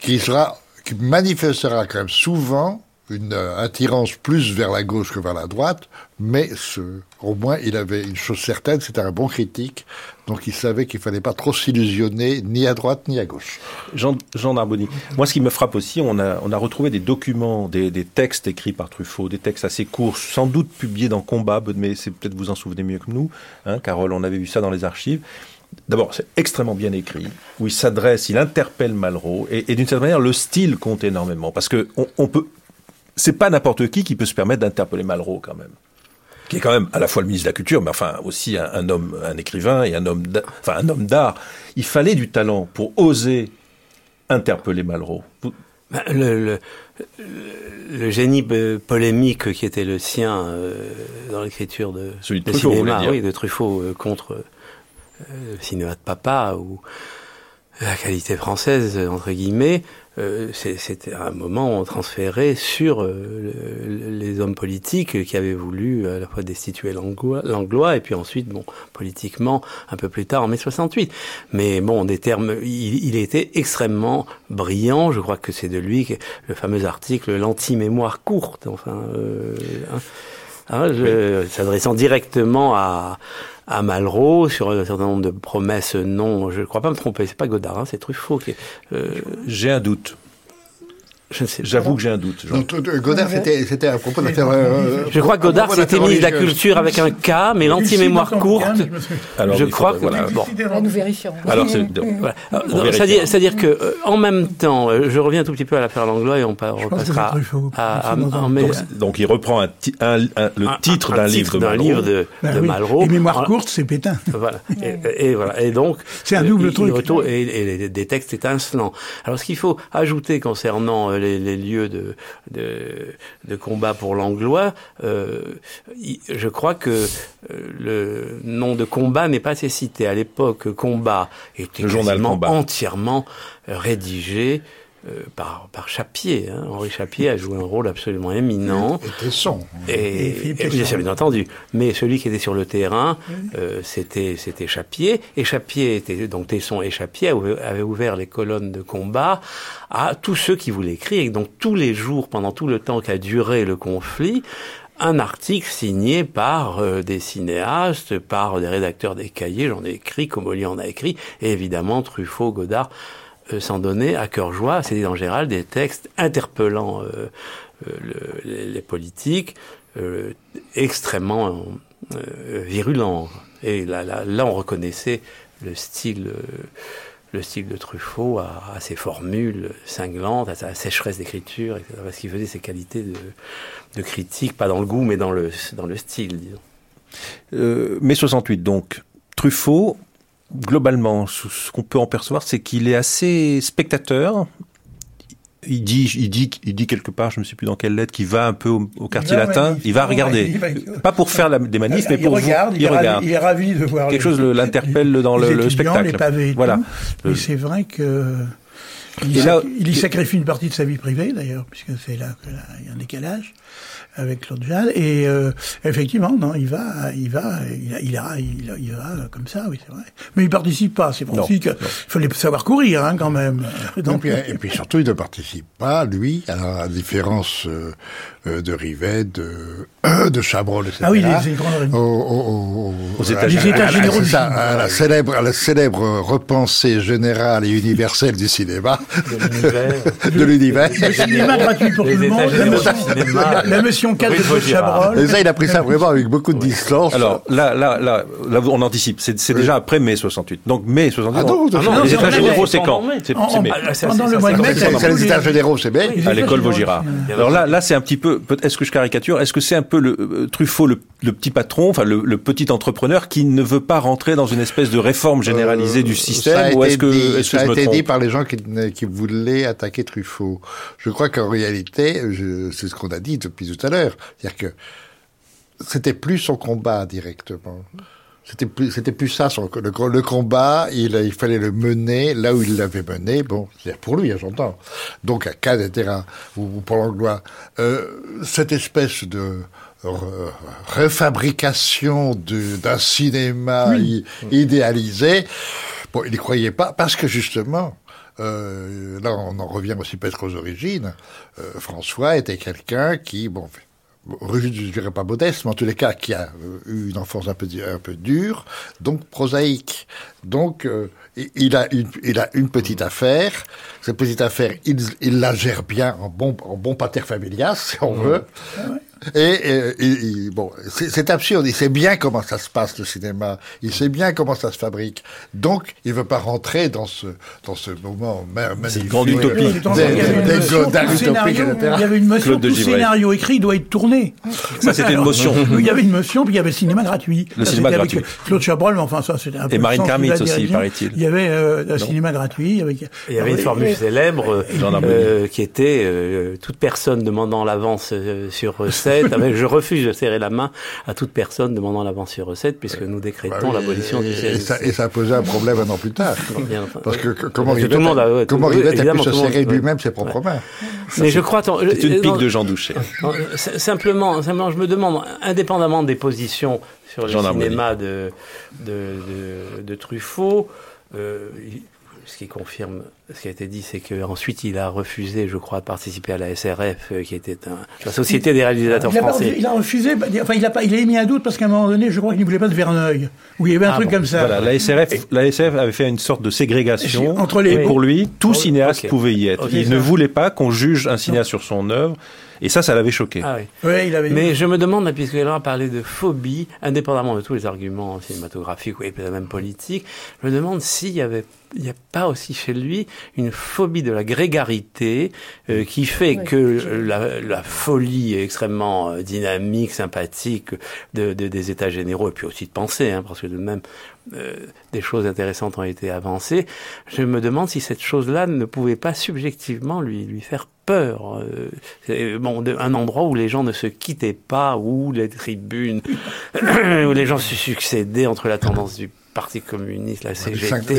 qui, sera, qui manifestera quand même souvent une attirance plus vers la gauche que vers la droite, mais ce, au moins il avait une chose certaine, c'était un bon critique, donc il savait qu'il fallait pas trop s'illusionner ni à droite ni à gauche. Jean, Jean Narboni, moi ce qui me frappe aussi, on a, on a retrouvé des documents, des, des textes écrits par Truffaut, des textes assez courts, sans doute publiés dans Combat, mais c'est peut-être vous en souvenez mieux que nous, hein, Carole, on avait vu ça dans les archives, D'abord, c'est extrêmement bien écrit, où il s'adresse, il interpelle Malraux, et, et d'une certaine manière, le style compte énormément, parce que on, on peut, c'est pas n'importe qui qui peut se permettre d'interpeller Malraux quand même, qui est quand même à la fois le ministre de la Culture, mais enfin aussi un, un homme, un écrivain et un homme, enfin un homme d'art. Il fallait du talent pour oser interpeller Malraux. Ben, Le, le, le génie polémique qui était le sien euh, dans l'écriture de, Celui de de Truffaut, vous cinéma, voulez dire. oui, de Truffaut euh, contre euh, le cinéma de papa ou la qualité française entre guillemets, euh, c'était un moment transféré sur euh, le- les hommes politiques qui avaient voulu à la fois destituer Langlois et puis ensuite, bon, politiquement, un peu plus tard en mai 68. Mais bon, des termes, il, il était extrêmement brillant. Je crois que c'est de lui que le fameux article l'anti-mémoire courte, enfin, euh, hein, hein, je- s'adressant directement à à Malraux sur un certain nombre de promesses non, je ne crois pas me tromper, c'est pas Godard, hein, c'est Truffaut qui euh, J'ai un doute. J'avoue que j'ai un doute. Donc, euh, Godard, c'était, à propos de l'affaire. euh, Je crois que Godard à propos de la. Culture avec un K, mais l'anti-mémoire courte, Alors, je crois faudrait- que voilà, bon. Nous vérifions. Alors. C'est-à-dire, que euh, en même temps, euh, je reviens un tout petit peu à l'affaire Langlois et on repassera à, donc, donc il reprend un ti- un- un- le titre un d'un livre de Malraux. livre de, Ben de oui. Malraux. Et mémoire courte, c'est pétain. Voilà. Et, et voilà. Et donc, C'est un euh, double truc. et, des textes étincelants. Alors, ce qu'il faut ajouter concernant euh, les, les lieux de, de, de combat pour l'anglois, euh, je crois que euh, le nom de combat n'est pas assez cité. À l'époque, combat était Le journal quasiment Combat. entièrement rédigé euh, par, par Chapier. Hein. Henri Chapier a joué un rôle absolument éminent. Et Tesson. Et, Et bien entendu. Mais celui qui était sur le terrain, euh, c'était c'était Chapier. Et Chapier était donc Tesson et Chapier avaient ouvert les colonnes de combat à tous ceux qui voulaient écrire. Et donc tous les jours, pendant tout le temps qu'a duré le conflit, un article signé par euh, des cinéastes, par des rédacteurs des cahiers, j'en ai écrit, Comolli en a écrit, et évidemment Truffaut, Godard, s'en donnaient à cœur joie. C'était en général des textes interpellant euh, euh, le- les, politiques, euh, extrêmement euh, virulents. Et là, là, là, on reconnaissait le style, euh, le style de Truffaut à, à ses formules cinglantes, à sa sécheresse d'écriture, etc. Parce qu'il faisait ses qualités de, de critique, pas dans le goût, mais dans le, dans le style, disons. Euh, mai 68, donc Truffaut, globalement, ce qu'on peut en percevoir, c'est qu'il est assez spectateur. Il dit, il dit, il dit quelque part, je ne sais plus dans quelle lettre, qu'il va un peu au, au quartier latin. il va regarder, il va- pas pour faire la- des manifs, mais pour regarde, vous, il, est ravi, il est ravi de voir quelque les- chose le- l'interpelle dans le, les le étudiants, spectacle. les pavés et voilà. Le- Et c'est vrai que il, là- il y sacrifie une partie de sa vie privée d'ailleurs, puisque c'est là qu'il y a un décalage avec Claude Jal. Et euh, effectivement, non, il va, il va, il, il, ira- il, il va comme ça, oui, c'est vrai. Mais il participe pas. C'est pour aussi qu'il fallait savoir courir, hein, quand même. Donc, et puis surtout, il ne participe pas, lui, à la différence euh, euh, de Rivet, de, de Chabrol, etc. ah oui, les, les grands- Au- au- au- Aux à- États à- généraux. à- à- généraux c'est du ça, cinéma. à la célèbre, à la célèbre repensée générale et universelle du cinéma, de l'univers. le cinéma gratuit pour Les tout le états monde. Cinéma. la, la motion 4 Rue de. Chabrol. Et ça, il a pris ça vraiment avec beaucoup de distance. Alors là, là, là, là, on anticipe. C'est déjà après mai 68. Donc mai 68. Ah non, ah non, les c'est états généraux, mai. c'est quand Pendant mai. C'est mai. pendant le mois de mai, c'est les états généraux, c'est bien. les à l'école Vaugirard. Alors là, là, c'est un petit peu. Est-ce que je caricature? Est-ce que c'est un peu le euh, Truffaut, le, petit patron, enfin le, petit entrepreneur qui ne veut pas rentrer dans une espèce de réforme généralisée Euh, du ça a système Ou été est-ce que, ça a été dit par les gens qui, qui voulaient attaquer Truffaut. Je crois qu'en réalité, c'est ce qu'on a dit depuis tout à l'heure, c'est-à-dire que c'était plus son combat directement. C'était plus, c'était plus ça, son, le, le combat, il, il fallait le mener là où il l'avait mené, bon, c'est pour lui, j'entends. Donc à Cannes, etc., ou, ou pour l'Anglois, euh, cette espèce de re- refabrication d'un cinéma i- idéalisé, bon, il n'y croyait pas, parce que justement, euh, là on en revient aussi peut-être aux origines, euh, François était quelqu'un qui, bon, je dirais pas modeste, mais en tous les cas, qui a euh, eu une enfance un peu, di- un peu dure, donc prosaïque. Donc, euh, il- a une, il a une petite affaire. Cette petite affaire, il, il la gère bien en bon, en bon pater familias, si on veut. Et, bon, c'est absurde. Il sait bien comment ça se passe le cinéma. Il sait bien comment ça se fabrique. Donc, il veut pas rentrer dans ce dans ce moment magnifique. grande utopie. Il y avait une motion. Tout scénario écrit doit être tourné. Ça, c'était une motion. Il y avait une motion, puis il y avait le cinéma gratuit. Le cinéma gratuit. Claude Chabrol, mais enfin ça, c'était un peu. Et Marine Karmitz aussi, paraît-il. Il y avait euh, un cinéma gratuit. Il y avait une formule célèbre euh, qui était euh, toute personne demandant l'avance sur recette. je refuse de serrer la main à toute personne demandant l'avance sur recette, puisque nous décrétons bah l'abolition du CNC. Et ça, et ça posait un problème un an plus tard. Parce que comment Rivette, a, comment Rivette a pu se serrer lui-même ses propres mains Mais je crois... C'est une pique de Jean Doucet. Simplement, simplement, je me demande, indépendamment des positions sur le cinéma de, de, de, de Truffaut, euh, ce qui confirme ce qui a été dit, c'est qu'ensuite il a refusé, je crois, de participer à la SRF, euh, qui était un, la Société des réalisateurs il français. il a refusé, bah, enfin il a, pas, il a émis un doute parce qu'à un moment donné, je crois qu'il ne voulait pas de Verneuil, où il y avait un ah truc comme ça. Voilà, la SRF, la SRF avait fait une sorte de ségrégation. Entre les... Et pour lui, tout cinéaste pouvait y être. il ne voulait pas qu'on juge un cinéaste sur son œuvre. Et ça, ça l'avait choqué. Ah oui. il avait... Mais je me demande, puisqu'il a parlé de phobie, indépendamment de tous les arguments cinématographiques ou même politiques, je me demande s'il y avait il n'y a pas aussi chez lui une phobie de la grégarité euh, qui fait que la, la, folie extrêmement euh, dynamique, sympathique de, de, des états généraux et puis aussi de pensée, hein, parce que de même euh, des choses intéressantes ont été avancées. Je me demande si cette chose-là ne pouvait pas subjectivement lui lui faire peur. Euh, bon, un endroit où les gens ne se quittaient pas, où les tribunes, où les gens se succédaient entre la tendance du Parti communiste, la CGT,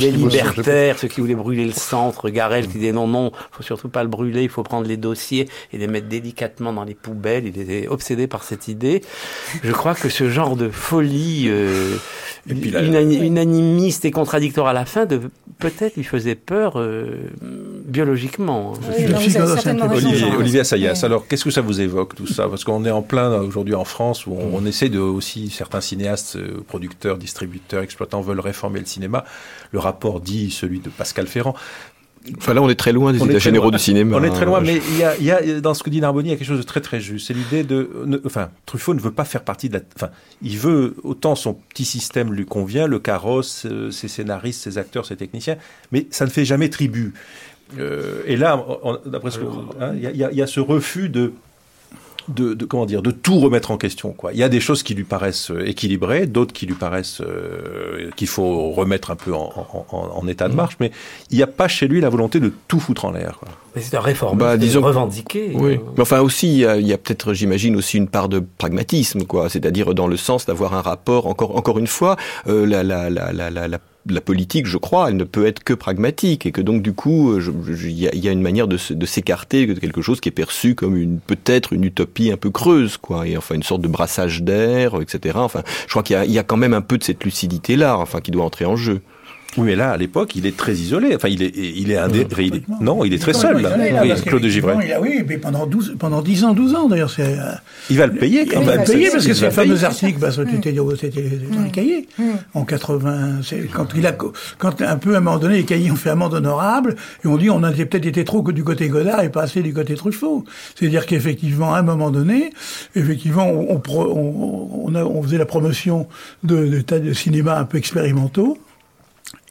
les, libertaires, ceux qui voulaient brûler le centre, Garel qui disait non, non, faut surtout pas le brûler, il faut prendre les dossiers et les mettre délicatement dans les poubelles. Il était obsédé par cette idée. Je crois que ce genre de folie euh, unanimiste et contradictoire à la fin de peut-être lui faisait peur euh, biologiquement. Olivier, Olivier Assayas, alors qu'est-ce que ça vous évoque tout ça? Parce qu'on est en plein aujourd'hui en France où on, essaie de aussi certains cinéastes, euh, producteurs, distributeurs exploitants veulent réformer le cinéma. Le rapport dit celui de Pascal Ferrand. Enfin là, on est très loin des états généraux du cinéma. On est très loin, mais il y, a, il y a, dans ce que dit Narboni, il y a quelque chose de très très juste. C'est l'idée de, enfin, Truffaut ne veut pas faire partie de la, enfin, il veut autant son petit système lui convient, le carrosse, euh, ses scénaristes, ses acteurs, ses techniciens, mais ça ne fait jamais tribu. Euh, et là, d'après ce que, hein, il y, y, a ce refus de de, comment dire de tout remettre en question quoi. Il y a des choses qui lui paraissent euh, équilibrées, d'autres qui lui paraissent euh, qu'il faut remettre un peu en, état de mmh. marche, mais il n'y a pas chez lui la volonté de tout foutre en l'air. Mais c'est un réforme, bah, disons, revendiqué. Oui. Mais enfin aussi, il y a, a peut-être, j'imagine, aussi une part de pragmatisme, quoi. C'est-à-dire dans le sens d'avoir un rapport, encore, encore une fois, euh, la, la, la, la, la politique, je crois, elle ne peut être que pragmatique et que donc du coup, il y, a une manière de, s'écarter de quelque chose qui est perçu comme une peut-être une utopie un peu creuse, quoi, et enfin une sorte de brassage d'air, etc. Enfin, je crois qu'il y, y, a quand même un peu de cette lucidité là, enfin, qui doit entrer en jeu. Oui, mais là, à l'époque, il est très isolé. Enfin, il est, il est un non, il est très seul. Là. oui, Claude de Givray. oui, mais pendant 12, pendant 10 ans, 12 ans, d'ailleurs, c'est. Euh, il va le payer quand même. Il va le payer parce que ces fameux articles, bah, c'était dans les cahiers. En 80, quand il a, quand un peu à un moment donné, les cahiers ont fait amende honorable et on dit on a peut-être été trop que du côté Godard et pas assez du côté Truffaut. C'est-à-dire qu'effectivement, à un moment donné, effectivement, on, on, on, faisait la promotion de, de tas de cinéma un peu expérimentaux.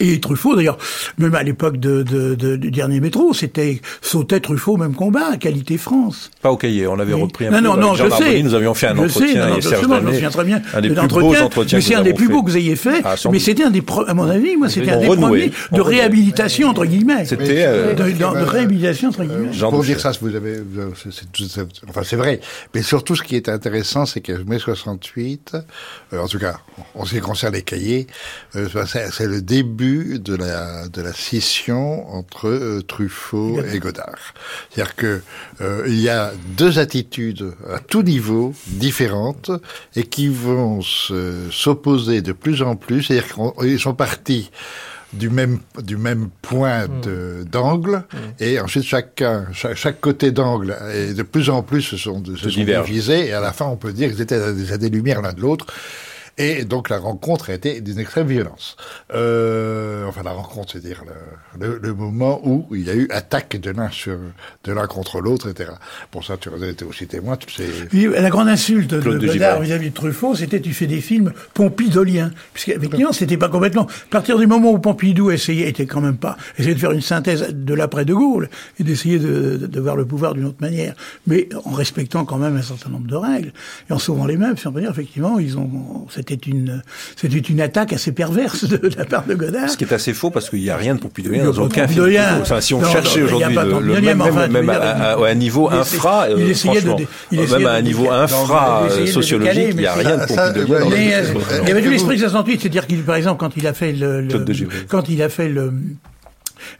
Et Truffaut, d'ailleurs, même à l'époque de, de, de, du dernier métro, c'était sautait Truffaut, même combat, qualité France. Pas au cahier, on avait repris un non, peu. Non, non, je sais. Nous avions fait un entretien sais, non, Serge je me souviens très bien. Un des plus beaux entretiens Mais c'est un des plus beaux que vous ayez fait. Ah, mais c'était un des, à mon avis, moi, c'était un des premiers de réhabilitation, entre guillemets. C'était, euh, de, de, réhabilitation, entre guillemets. Pour dire ça, vous avez, enfin, c'est vrai. Mais surtout, ce qui est intéressant, c'est que mai 68, euh, en tout cas, en ce qui concerne les cahiers, euh, c'est le début de la, de la scission entre euh, Truffaut et Godard. C'est-à-dire que euh, il y a deux attitudes à tout niveau différentes et qui vont s'opposer de plus en plus. C'est-à-dire qu'ils sont partis du même du même point mmh. d'angle mmh. et ensuite chacun chaque, chaque côté d'angle et de plus en plus se sont, se sont divisés et à la fin on peut dire qu'ils étaient à des, à des lumières l'un de l'autre Et donc la rencontre a été d'une extrême violence. Euh, enfin la rencontre, c'est-à-dire le, le, le, moment où il y a eu attaque de l'un sur de l'un contre l'autre, etc. Pour ça, tu as été aussi témoin. Tu sais. Oui, la grande insulte de, de Godard vis-à-vis de Truffaut, c'était tu fais des films pompidoliens, puisqu'effectivement c'était pas complètement. À partir du moment où Pompidou essayait, était quand même pas, essayait de faire une synthèse de l'après de Gaulle et d'essayer de, de, de, voir le pouvoir d'une autre manière, mais en respectant quand même un certain nombre de règles et en sauvant les mêmes, si on peut dire effectivement, ils ont, c'était une, c'était une attaque assez perverse de, la part de Godard. Ce qui est assez faux parce qu'il n'y a rien de pompidolien dans aucun film. Enfin, si on cherchait aujourd'hui le, le, même, enfin, même, à, à, à, un niveau infra, il essayait de, il essayait même à un niveau infra sociologique, il n'y a rien de pompidolien. Il y avait tout l'esprit de 68, c'est-à-dire qu'il, par exemple, quand il a fait le, quand il a fait le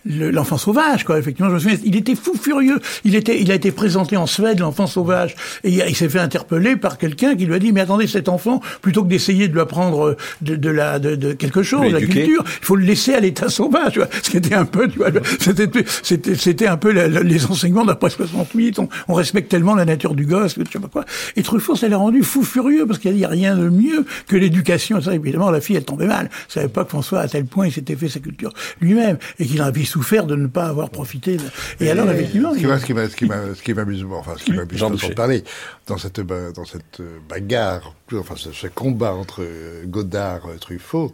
l'enfant sauvage, quoi. Effectivement, je me souviens, il était fou furieux. Il était, il a été présenté en Suède, l'enfant sauvage, et il, s'est fait interpeller par quelqu'un qui lui a dit, mais attendez, cet enfant, plutôt que d'essayer de lui apprendre de, de la, de, de, quelque chose, de la culture, il faut le laisser à l'état sauvage, tu vois. Ce qui était un peu, tu vois, c'était, c'était, c'était un peu la, la, les enseignements d'après 68. On, on, respecte tellement la nature du gosse, que je sais pas quoi. Et Truffaut, ça l'a rendu fou furieux parce qu'il n'y a rien de mieux que l'éducation. Ça, évidemment, la fille, elle tombait mal. Ça savait pas que François, à tel point, il s'était fait sa culture lui-même et qu'il avait souffert de ne pas avoir profité. De... Et, et, alors, effectivement, ce qui, ce qui, ce qui, ce qui m'amuse, enfin, ce qui m'amuse de parler dans cette dans cette bagarre, enfin ce, ce combat entre Godard et Truffaut,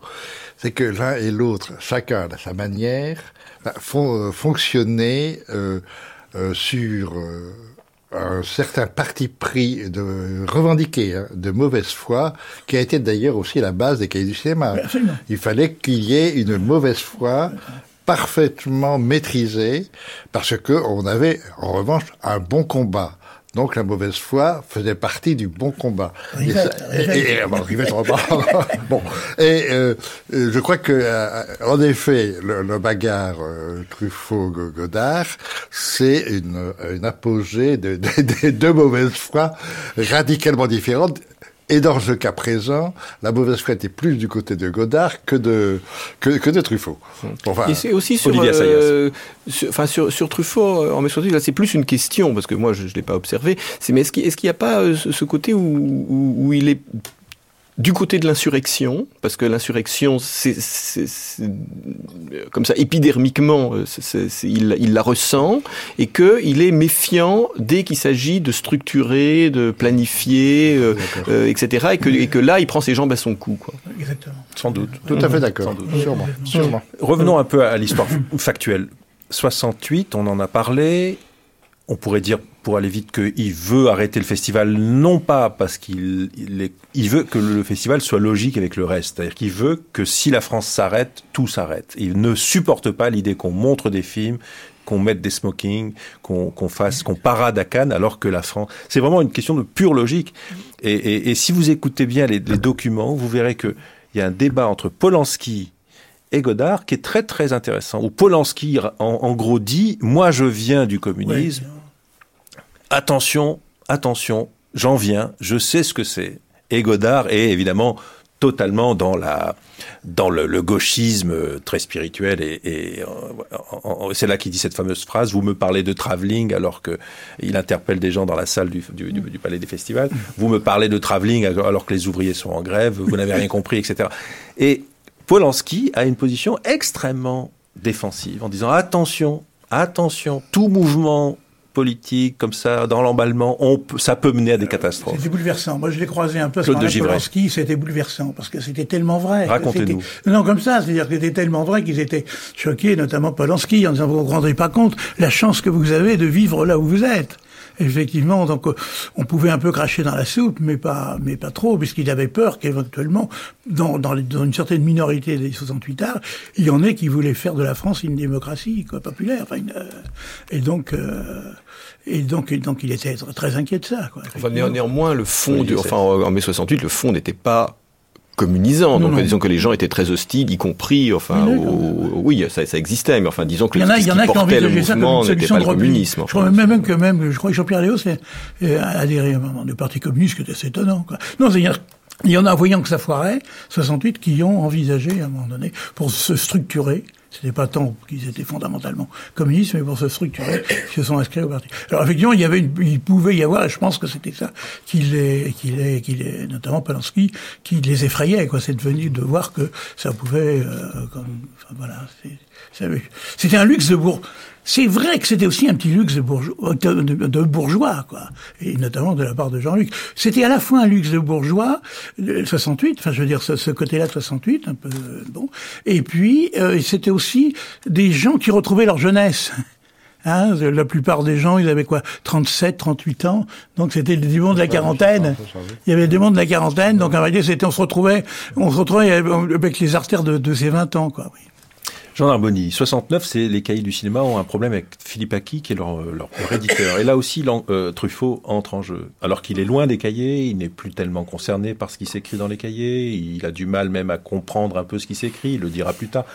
c'est que l'un et l'autre, chacun à sa manière, font fonctionner euh, euh, sur euh, un certain parti pris de revendiquer hein, de mauvaise foi, qui a été d'ailleurs aussi la base des cahiers du cinéma. Absolument. Il fallait qu'il y ait une mauvaise foi parfaitement maîtrisée parce que on avait en revanche un bon combat. Donc la mauvaise foi faisait partie du bon combat. Rivette, et, ça, et, et bon, Rivette, bon, et euh, je crois que euh, en effet, le, le bagarre euh, Truffaut-Godard, c'est une, une apogée de, de, de deux mauvaises foi radicalement différentes. Et dans ce cas présent, la mauvaise foi était plus du côté de Godard que de que, que de Truffaut. Enfin, et c'est aussi sur, euh, sur, enfin sur, sur Truffaut en mai 68, là c'est plus une question parce que moi je, ne l'ai pas observé. C'est mais est-ce qu'il est-ce qu'il n'y a pas euh, ce côté où, où, où il est du côté de l'insurrection, parce que l'insurrection, c'est comme ça épidermiquement, c est, c est, il, il, la ressent, et qu'il est méfiant dès qu'il s'agit de structurer, de planifier, euh, euh, etc., et que, et que là, il prend ses jambes à son cou. Quoi. Exactement. Sans doute. Tout à fait d'accord. Sûrement. Sûrement. Revenons un peu à l'histoire factuelle. 68, on en a parlé. On pourrait dire pour aller vite qu'il veut arrêter le festival, non pas parce qu'il il, il, veut que le festival soit logique avec le reste, c'est-à-dire qu'il veut que si la France s'arrête, tout s'arrête. Il ne supporte pas l'idée qu'on montre des films, qu'on mette des smokings, qu'on qu fasse, qu'on parade à Cannes, alors que la France, c'est vraiment une question de pure logique. Et, si vous écoutez bien les, documents, vous verrez que il y a un débat entre Polanski et Godard qui est très très intéressant. Où Polanski en, gros dit, moi je viens du communisme. Attention, attention, j'en viens, je sais ce que c'est. Et Godard est évidemment totalement dans la dans le, gauchisme très spirituel et, c'est là qu'il dit cette fameuse phrase vous me parlez de travelling alors que il interpelle des gens dans la salle du, du, du, du palais des festivals vous me parlez de travelling alors que les ouvriers sont en grève vous n'avez rien compris etc et Polanski a une position extrêmement défensive en disant attention attention tout mouvement politique, comme ça, dans l'emballement, on ça peut mener à des catastrophes. C'était bouleversant. Moi, je l'ai croisé un peu sur Polanski, c'était bouleversant, parce que c'était tellement vrai. Racontez-nous. Non, comme ça, c'est-à-dire que c'était tellement vrai qu'ils étaient choqués, notamment Polanski, en disant, vous ne vous rendez pas compte la chance que vous avez de vivre là où vous êtes. Effectivement, donc on pouvait un peu cracher dans la soupe, mais pas, mais pas trop, puisqu'il avait peur qu'éventuellement, dans, dans, dans, une certaine minorité des 68 arts, il y en ait qui voulaient faire de la France une démocratie quoi, populaire. Enfin, une, euh, et donc, euh, et donc, et donc, il était très inquiet de ça. Quoi, enfin, néanmoins, le fond, oui, du, enfin, en mai 68, le fond n'était pas communisant. Non, donc, non. disons que les gens étaient très hostiles, y compris, enfin, au, oui, ça, ça, existait, mais enfin, disons que il y en a, ce y en a qui portait le mouvement n'était pas le communisme. Je crois même que même, je crois que Jean-Pierre Léo c'est adhéré à un moment du Parti communiste, qui était assez étonnant, quoi. Non, c'est il y en a, voyant que ça foirait, 68, qui ont envisagé, à un moment donné, pour se structurer, C'était pas tant qu'ils étaient fondamentalement communistes, mais pour se structurer, ils se sont inscrits au parti. Alors effectivement, il y avait, une, il pouvait y avoir, et je pense que c'était ça qui les, qui les, qui les, notamment Polanski, qui les effrayait. Quoi, c'est devenu de voir que ça pouvait, euh, comme, enfin, voilà, c'était un luxe de bourg. C'est vrai que c'était aussi un petit luxe de bourgeois, de, bourgeois, quoi, et notamment de la part de Jean-Luc. C'était à la fois un luxe de bourgeois, 68, enfin je veux dire ce, ce côté-là de 68, un peu bon, et puis euh, c'était aussi des gens qui retrouvaient leur jeunesse. Hein, la plupart des gens, ils avaient quoi 37, 38 ans. Donc c'était des mondes de la quarantaine. Il y avait des mondes de la quarantaine. Donc en réalité, c'était on se retrouvait, on se retrouvait avec les artères de, de ces 20 ans, quoi. Oui. Jean Arboni, 69, c'est les cahiers du cinéma ont un problème avec Philippe Aki, qui est leur, leur, éditeur. Et là aussi, euh, Truffaut entre en jeu. Alors qu'il est loin des cahiers, il n'est plus tellement concerné par ce qui s'écrit dans les cahiers, il a du mal même à comprendre un peu ce qui s'écrit, il le dira plus tard.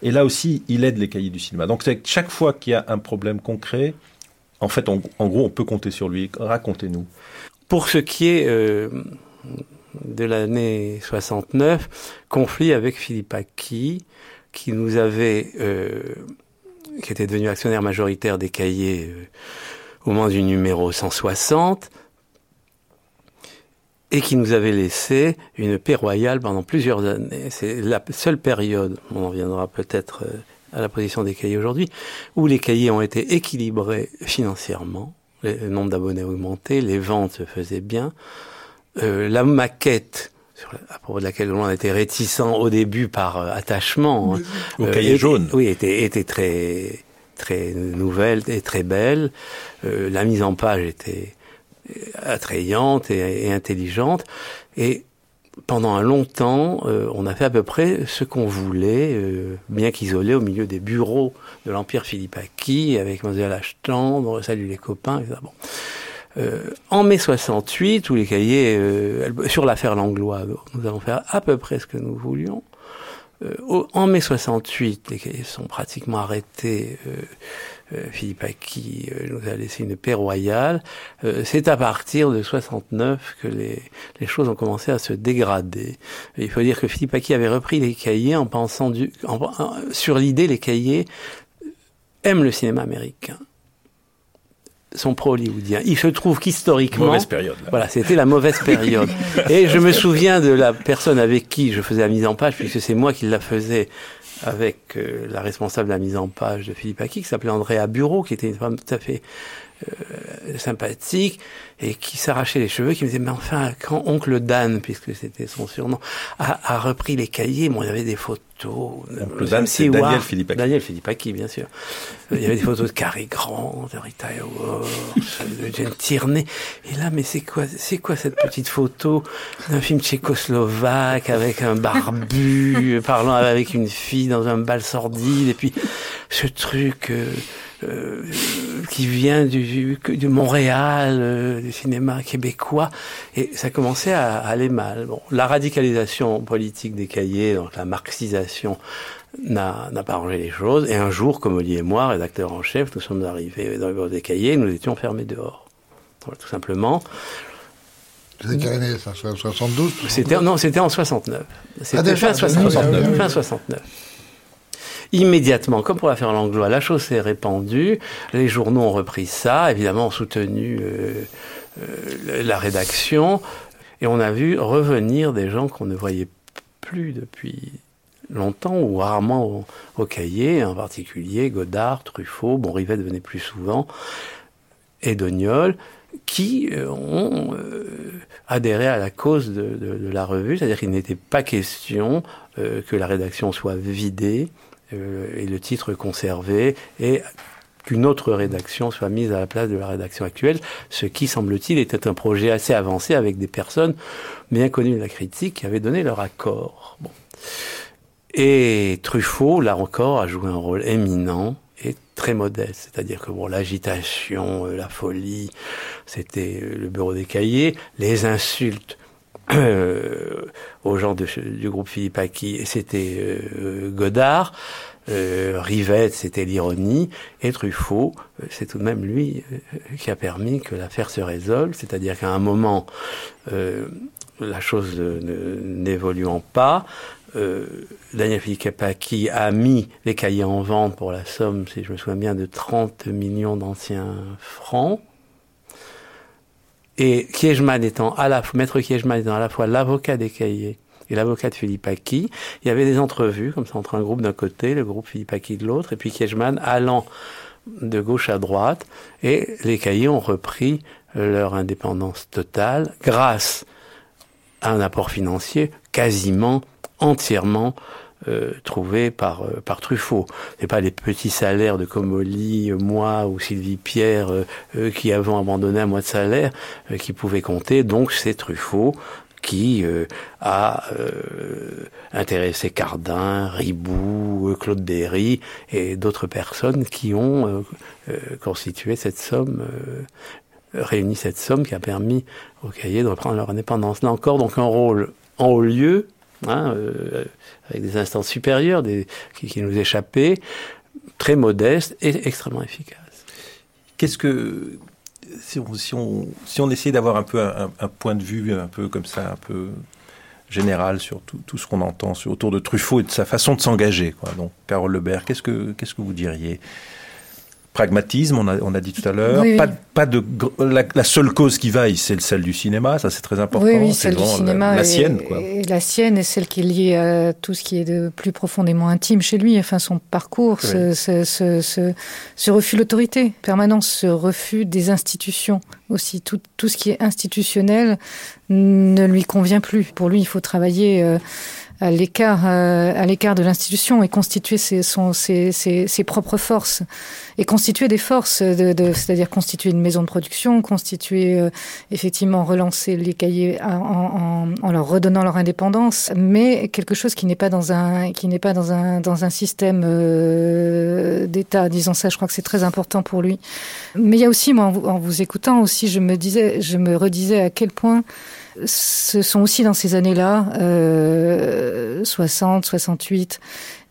Et là aussi, il aide les cahiers du cinéma. Donc chaque fois qu'il y a un problème concret, en fait, en gros, on peut compter sur lui. Racontez-nous. Pour ce qui est euh, de l'année 69, conflit avec Philippe Aki, qui nous avait, euh, qui était devenu actionnaire majoritaire des cahiers euh, au moment du numéro 160, et qui nous avait laissé une paix royale pendant plusieurs années. C'est la seule période, on en reviendra peut-être euh, à la position des cahiers aujourd'hui, où les cahiers ont été équilibrés financièrement, le nombre d'abonnés augmenté, les ventes se faisaient bien, euh, la maquette à propos de laquelle on était réticent au début par euh, attachement. Hein. Au cahier euh, jaune. Oui, était, était très très nouvelle et très belle. Euh, la mise en page était attrayante et, intelligente. Et pendant un long temps, on a fait à peu près ce qu'on voulait, bien qu'isolé au milieu des bureaux de l'Empire Philippe Aki, avec Mlle Achetan, Salut les copains, etc. Bon. Euh, en mai 68, où les cahiers, euh, sur l'affaire Langlois, nous allons faire à peu près ce que nous voulions. Euh, en mai 68, les cahiers sont pratiquement arrêtés. Philippe Aki nous a laissé une paix royale. C'est à partir de 69 que les, les, choses ont commencé à se dégrader. Il faut dire que Philippe Aki avait repris les cahiers en pensant du, sur l'idée les cahiers aiment le cinéma américain sont pro-hollywoodiens. Il se trouve qu'historiquement... Mauvaise période. Voilà, c'était la mauvaise période. Et je me souviens de la personne avec qui je faisais la mise en page, puisque c'est moi qui la faisais avec euh, la responsable de la mise en page de Philippe Aki, qui s'appelait Andrea Bureau, qui était une femme tout à fait euh, sympathique et qui s'arrachait les cheveux, qui me disait mais enfin quand oncle Dan, puisque c'était son surnom, a, a, repris les cahiers, bon il y avait des photos. Oncle Dan, c'est Daniel Philippaki. Daniel Philippaki, bien sûr. il y avait des photos de Cary Grant, de Rita Hayworth, de Jane Tierney. Et là, mais c'est quoi, c'est quoi cette petite photo d'un film tchécoslovaque avec un barbu parlant avec une fille dans un bal sordide et puis ce truc. Euh, euh, qui vient du, du Montréal, euh, du cinéma québécois, et ça commençait à, aller mal. Bon, la radicalisation politique des cahiers, donc la marxisation, n'a pas arrangé les choses. Et un jour, comme Olivier et moi, rédacteur en chef, nous sommes arrivés dans le bureau des cahiers, nous étions fermés dehors. tout simplement. C'était ça? 72 C'était Non, c'était en 69. C'était ah, fin 69. Fin 69 immédiatement, comme pour l'affaire Langlois, la chose s'est répandue, les journaux ont repris ça, évidemment ont soutenu euh, euh, la rédaction, et on a vu revenir des gens qu'on ne voyait plus depuis longtemps ou rarement au, cahier, en particulier Godard, Truffaut, bon Rivet venait plus souvent, et Dognol, qui euh, ont adhéré à la cause de, la revue, c'est-à-dire qu'il n'était pas question que la rédaction soit vidée, et le titre conservé et qu'une autre rédaction soit mise à la place de la rédaction actuelle, ce qui, semble-t-il, était un projet assez avancé avec des personnes bien connues de la critique qui avaient donné leur accord. Bon. Et Truffaut, là encore, a joué un rôle éminent et très modeste, c'est-à-dire que bon, l'agitation, euh, la folie, c'était euh, le bureau des cahiers, les insultes euh, aux gens de, du groupe Philippe Aki, c'était euh, Godard. Euh, Rivette, c'était l'ironie, et Truffaut, euh, c'est tout de même lui qui a permis que l'affaire se résolve, c'est-à-dire qu'à un moment, la chose n'évoluant pas, euh, Daniel Philippe qui a mis les cahiers en vente pour la somme, si je me souviens bien, de 30 millions d'anciens francs. Et Kiechman étant à la maître Kiechman étant à la fois l'avocat des cahiers et l'avocat de Philippe Aki, il y avait des entrevues comme ça entre un groupe d'un côté, le groupe Philippe Aki de l'autre, et puis Kiechman allant de gauche à droite, et les cahiers ont repris leur indépendance totale grâce à un apport financier quasiment entièrement euh, trouvé par euh, par Truffaut. C'est pas les petits salaires de Comolli, moi ou Sylvie Pierre euh, qui avons abandonné un mois de salaire qui pouvaient compter. Donc c'est Truffaut qui a intéressé Cardin, Ribou, Claude Berry et d'autres personnes qui ont constitué cette somme réuni cette somme qui a permis aux cahiers de reprendre leur indépendance. Là encore, donc un rôle en haut lieu, hein, euh, avec des instances supérieures qui, nous échappaient, très modeste et extrêmement efficace. Qu'est-ce que si on, si on, si on essayait d'avoir un peu un, point de vue un peu comme ça, un peu général sur tout, tout ce qu'on entend autour de Truffaut et de sa façon de s'engager. Donc, Carole Lebert, qu'est-ce que, qu'est-ce que vous diriez? Pragmatisme, on a, on a dit tout à l'heure. Oui, oui. Pas, de la, la, seule cause qui vaille, c'est celle du cinéma. Ça, c'est très important. Oui, oui celle du cinéma. La, la et, sienne, quoi. Et la sienne est celle qui est liée à tout ce qui est de plus profondément intime chez lui. Enfin, son parcours, ce, ce, ce, ce, ce refus de l'autorité permanent, ce refus des institutions aussi. Tout, tout ce qui est institutionnel ne lui convient plus. Pour lui, il faut travailler. Euh, à l'écart euh, à l'écart de l'institution et constituer ses, son, ses, ses, ses, propres forces et constituer des forces de, de, c'est-à-dire constituer une maison de production constituer euh, effectivement relancer les cahiers en, en, en, leur redonnant leur indépendance mais quelque chose qui n'est pas dans un qui n'est pas dans un dans un système euh, d'état disons ça je crois que c'est très important pour lui. Mais il y a aussi moi en vous, écoutant aussi je me disais je me redisais à quel point ce sont aussi dans ces années-là, euh, 60, 68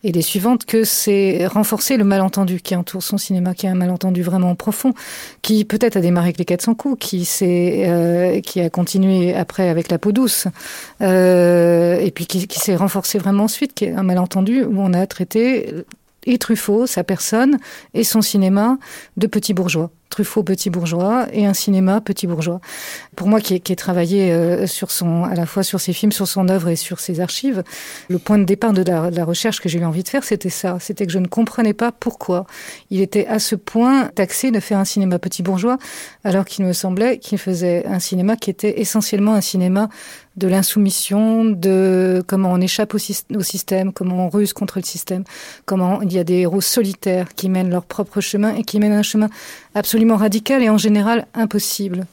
et les suivantes, que c'est renforcer le malentendu qui entoure son cinéma, qui est un malentendu vraiment profond, qui peut-être a démarré avec les 400 coups, qui, euh, qui a continué après avec la peau douce, euh, et puis qui, qui s'est renforcé vraiment ensuite, qui est un malentendu où on a traité et Truffaut, sa personne et son cinéma de petits bourgeois. Truffaut petit bourgeois et un cinéma petit bourgeois. Pour moi qui ai, qui ai travaillé euh, sur son, à la fois sur ses films, sur son œuvre et sur ses archives, le point de départ de la, de la recherche que j'ai eu envie de faire, c'était ça. C'était que je ne comprenais pas pourquoi il était à ce point taxé de faire un cinéma petit bourgeois, alors qu'il me semblait qu'il faisait un cinéma qui était essentiellement un cinéma de l'insoumission, de comment on échappe au, système, comment on ruse contre le système, comment il y a des héros solitaires qui mènent leur propre chemin et qui mènent un chemin absolument radical et en général impossible.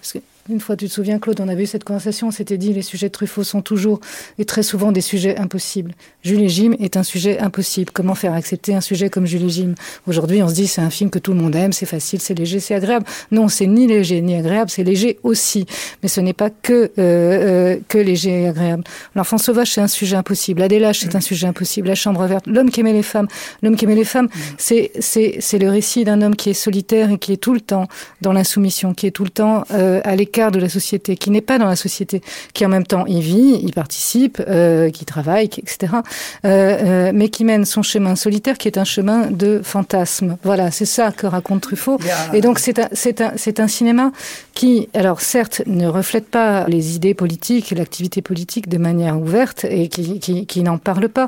Une fois, tu te souviens, Claude, on avait eu cette conversation, on s'était dit les sujets de Truffaut sont toujours et très souvent des sujets impossibles. Jules et Jim est un sujet impossible. Comment faire accepter un sujet comme Jules et Jim Aujourd'hui, on se dit c'est un film que tout le monde aime, c'est facile, c'est léger, c'est agréable. Non, c'est ni léger ni agréable, c'est léger aussi. Mais ce n'est pas que euh, euh, que léger et agréable. L'enfant sauvage, c'est un sujet impossible. Adélage, c'est un sujet impossible. La chambre verte, l'homme qui aimait les femmes, l'homme qui aimait les femmes, c'est le récit d'un homme qui est solitaire et qui est tout le temps dans l'insoumission, qui est tout le temps euh, à l'écart de la société, qui n'est pas dans la société, qui en même temps y vit, y participe, euh, qui travaille, qui, etc., euh, euh, mais qui mène son chemin solitaire, qui est un chemin de fantasme. Voilà, c'est ça que raconte Truffaut. Yeah. Et donc c'est un, c'est un, c'est un cinéma qui, alors certes, ne reflète pas les idées politiques, l'activité politique de manière ouverte et qui, qui, qui n'en parle pas,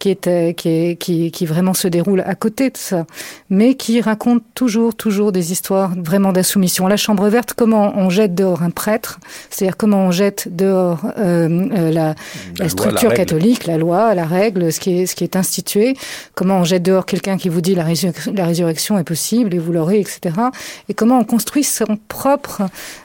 qui est, qui, est, qui, qui vraiment se déroule à côté de ça, mais qui raconte toujours, toujours des histoires vraiment d'insoumission. La chambre verte, comment on jette dehors un prêtre, c'est-à-dire comment on jette dehors euh, euh, la, la, la, structure loi, la catholique, la loi, la règle, ce qui est, ce qui est institué, comment on jette dehors quelqu'un qui vous dit la, résurrection, la résurrection est possible et vous l'aurez, etc. Et comment on construit son propre,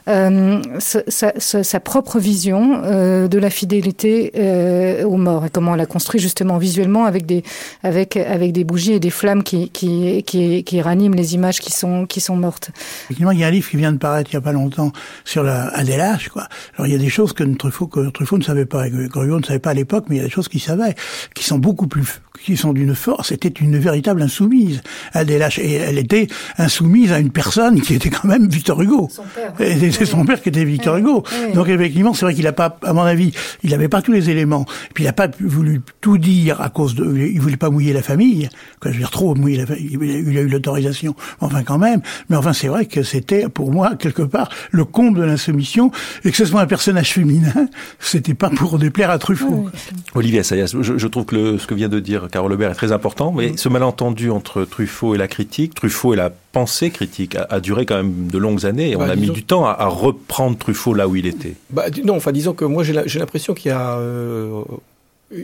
euh, sa, sa, sa, propre vision euh, de la fidélité euh, aux morts et comment on la construit justement visuellement avec des, avec, avec des bougies et des flammes qui, qui, qui, qui raniment les images qui sont, qui sont mortes. Effectivement, il y a un livre qui vient de paraître il n'y a pas longtemps sur la Adélage, quoi. Alors il y a des choses que Truffaut, que Truffaut ne savait pas, que Goriot ne savait pas à l'époque, mais il y a des choses qu'il savait, qui sont beaucoup plus, qui sont d'une force, c'était une véritable insoumise. Elle, et elle était insoumise à une personne qui était quand même Victor Hugo. Son père. C'est son père qui était Victor Hugo. Donc effectivement, c'est vrai qu'il n'a pas, à mon avis, il n'avait pas tous les éléments. Et puis il n'a pas voulu tout dire à cause de, il voulait pas mouiller la famille. Quoi, je veux dire trop mouiller la famille. Il a eu l'autorisation. Enfin quand même. Mais enfin c'est vrai que c'était pour moi quelque part le comble de l'insoumission et que ce soit un personnage féminin, c'était pas pour déplaire à Truffaut. Olivier Assayas, je, trouve que ce que vient de dire Carole Lebert est très important, mais ce malentendu entre Truffaut et la critique, Truffaut et la pensée critique a, duré quand même de longues années et on bah, a mis du temps à, reprendre Truffaut là où il était. Bah, non, enfin disons que moi j'ai l'impression qu'il y a euh,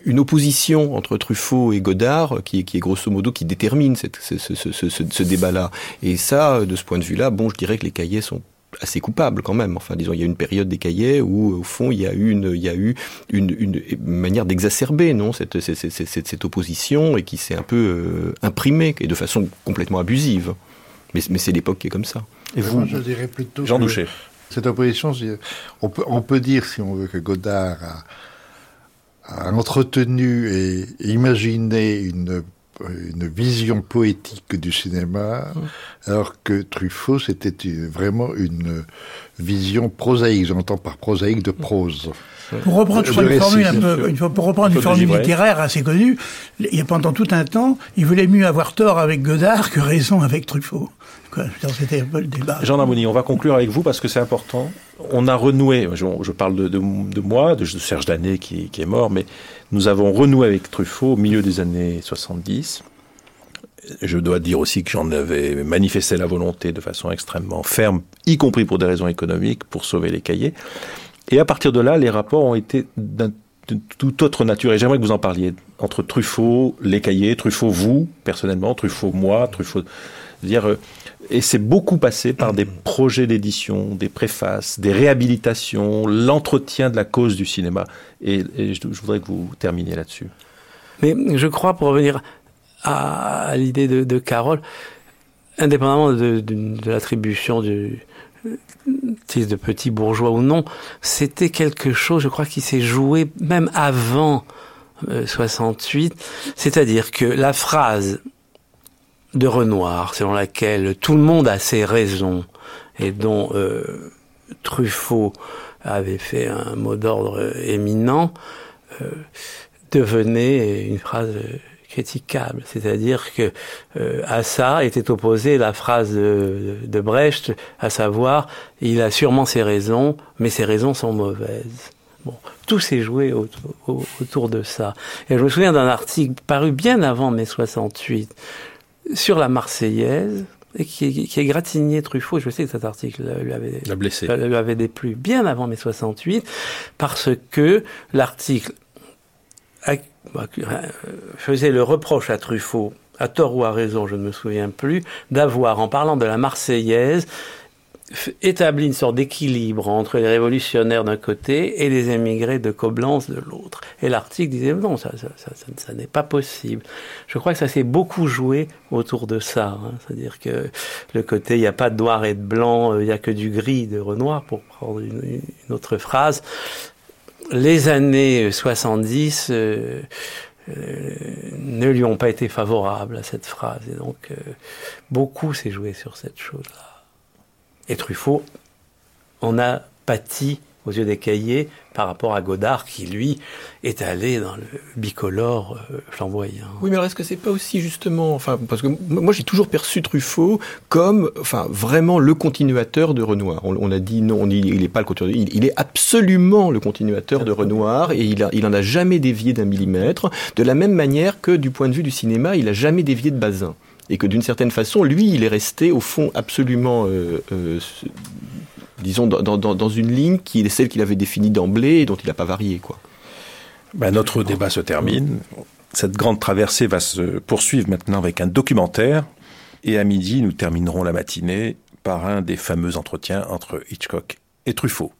une opposition entre Truffaut et Godard qui, qui est grosso modo qui détermine cette, ce, ce, ce, ce débat-là. Et ça, de ce point de vue-là, bon, je dirais que les cahiers sont assez coupable quand même. Enfin, disons, il y a une période des cahiers où, au fond, il y a eu une, il y a eu une, une manière d'exacerber, non, cette, cette, cette, cette, opposition et qui s'est un peu euh, imprimée et de façon complètement abusive. Mais, mais c'est l'époque qui est comme ça. Et vous, je dirais plutôt Jean Doucher. Cette opposition, on peut, on peut dire, si on veut, que Godard a, a entretenu et imaginé une une vision poétique du cinéma, alors que Truffaut, c'était vraiment une vision prosaïque. J'entends par prosaïque de prose. Pour reprendre, une formule un peu, pour reprendre une formule littéraire assez connue, il y a pendant tout un temps, il voulait mieux avoir tort avec Godard que raison avec Truffaut. C'était le débat. Jean Darmoni, on va conclure avec vous parce que c'est important. On a renoué, je, parle de, de, de, moi, de Serge Danet qui, est mort, mais nous avons renoué avec Truffaut au milieu des années 70. Je dois dire aussi que j'en avais manifesté la volonté de façon extrêmement ferme, y compris pour des raisons économiques, pour sauver les cahiers. Et à partir de là, les rapports ont été d'une toute autre nature. Et j'aimerais que vous en parliez entre Truffaut, les cahiers, Truffaut vous, personnellement, Truffaut moi, Truffaut... Dire, et c'est beaucoup passé par des projets d'édition, des préfaces, des réhabilitations, l'entretien de la cause du cinéma. Et, je, voudrais que vous terminiez là-dessus. Mais je crois, pour revenir à, l'idée de, Carole, indépendamment de, l'attribution du titre de petit bourgeois ou non, c'était quelque chose, je crois, qui s'est joué même avant 68. Euh, C'est-à-dire que la phrase de Renoir, selon laquelle tout le monde a ses raisons et dont euh, Truffaut avait fait un mot d'ordre éminent, euh, devenait une phrase critiquable. C'est-à-dire que euh, à ça était opposée la phrase de, Brecht, à savoir il a sûrement ses raisons, mais ses raisons sont mauvaises. Bon, tout s'est joué autour, autour de ça. Et je me souviens d'un article paru bien avant mai 68 sur la Marseillaise, et qui, qui gratigné Truffaut. Je sais que cet article lui avait, la blessé. lui avait déplu bien avant mai 68, parce que l'article bah, faisait le reproche à Truffaut, à tort ou à raison, je ne me souviens plus, d'avoir, en parlant de la Marseillaise, établi une sorte d'équilibre entre les révolutionnaires d'un côté et les émigrés de Coblence de l'autre. Et l'article disait non, ça, ça, ça, ça n'est pas possible. Je crois que ça s'est beaucoup joué autour de ça. Hein. C'est-à-dire que le côté il n'y a pas de noir et de blanc, euh, il n'y a que du gris de Renoir, pour prendre une, autre phrase. Les années 70 euh, euh, ne lui ont pas été favorables à cette phrase. Et donc, euh, beaucoup s'est joué sur cette chose-là. Et Truffaut on a pâti aux yeux des cahiers par rapport à Godard qui, lui, est allé dans le bicolore euh, flamboyant. Oui, mais alors est-ce que c'est pas aussi justement, enfin, parce que moi j'ai toujours perçu Truffaut comme, enfin, vraiment le continuateur de Renoir. On, a dit non, il n'est pas le continuateur, il, est absolument le continuateur de Renoir et il, a, il en a jamais dévié d'un millimètre, de la même manière que du point de vue du cinéma, il a jamais dévié de Bazin et que d'une certaine façon, lui, il est resté au fond absolument, euh, euh, disons, dans, une ligne qui est celle qu'il avait définie d'emblée et dont il n'a pas varié, quoi. Ben, notre débat se termine. Cette grande traversée va se poursuivre maintenant avec un documentaire. Et à midi, nous terminerons la matinée par un des fameux entretiens entre Hitchcock et Truffaut.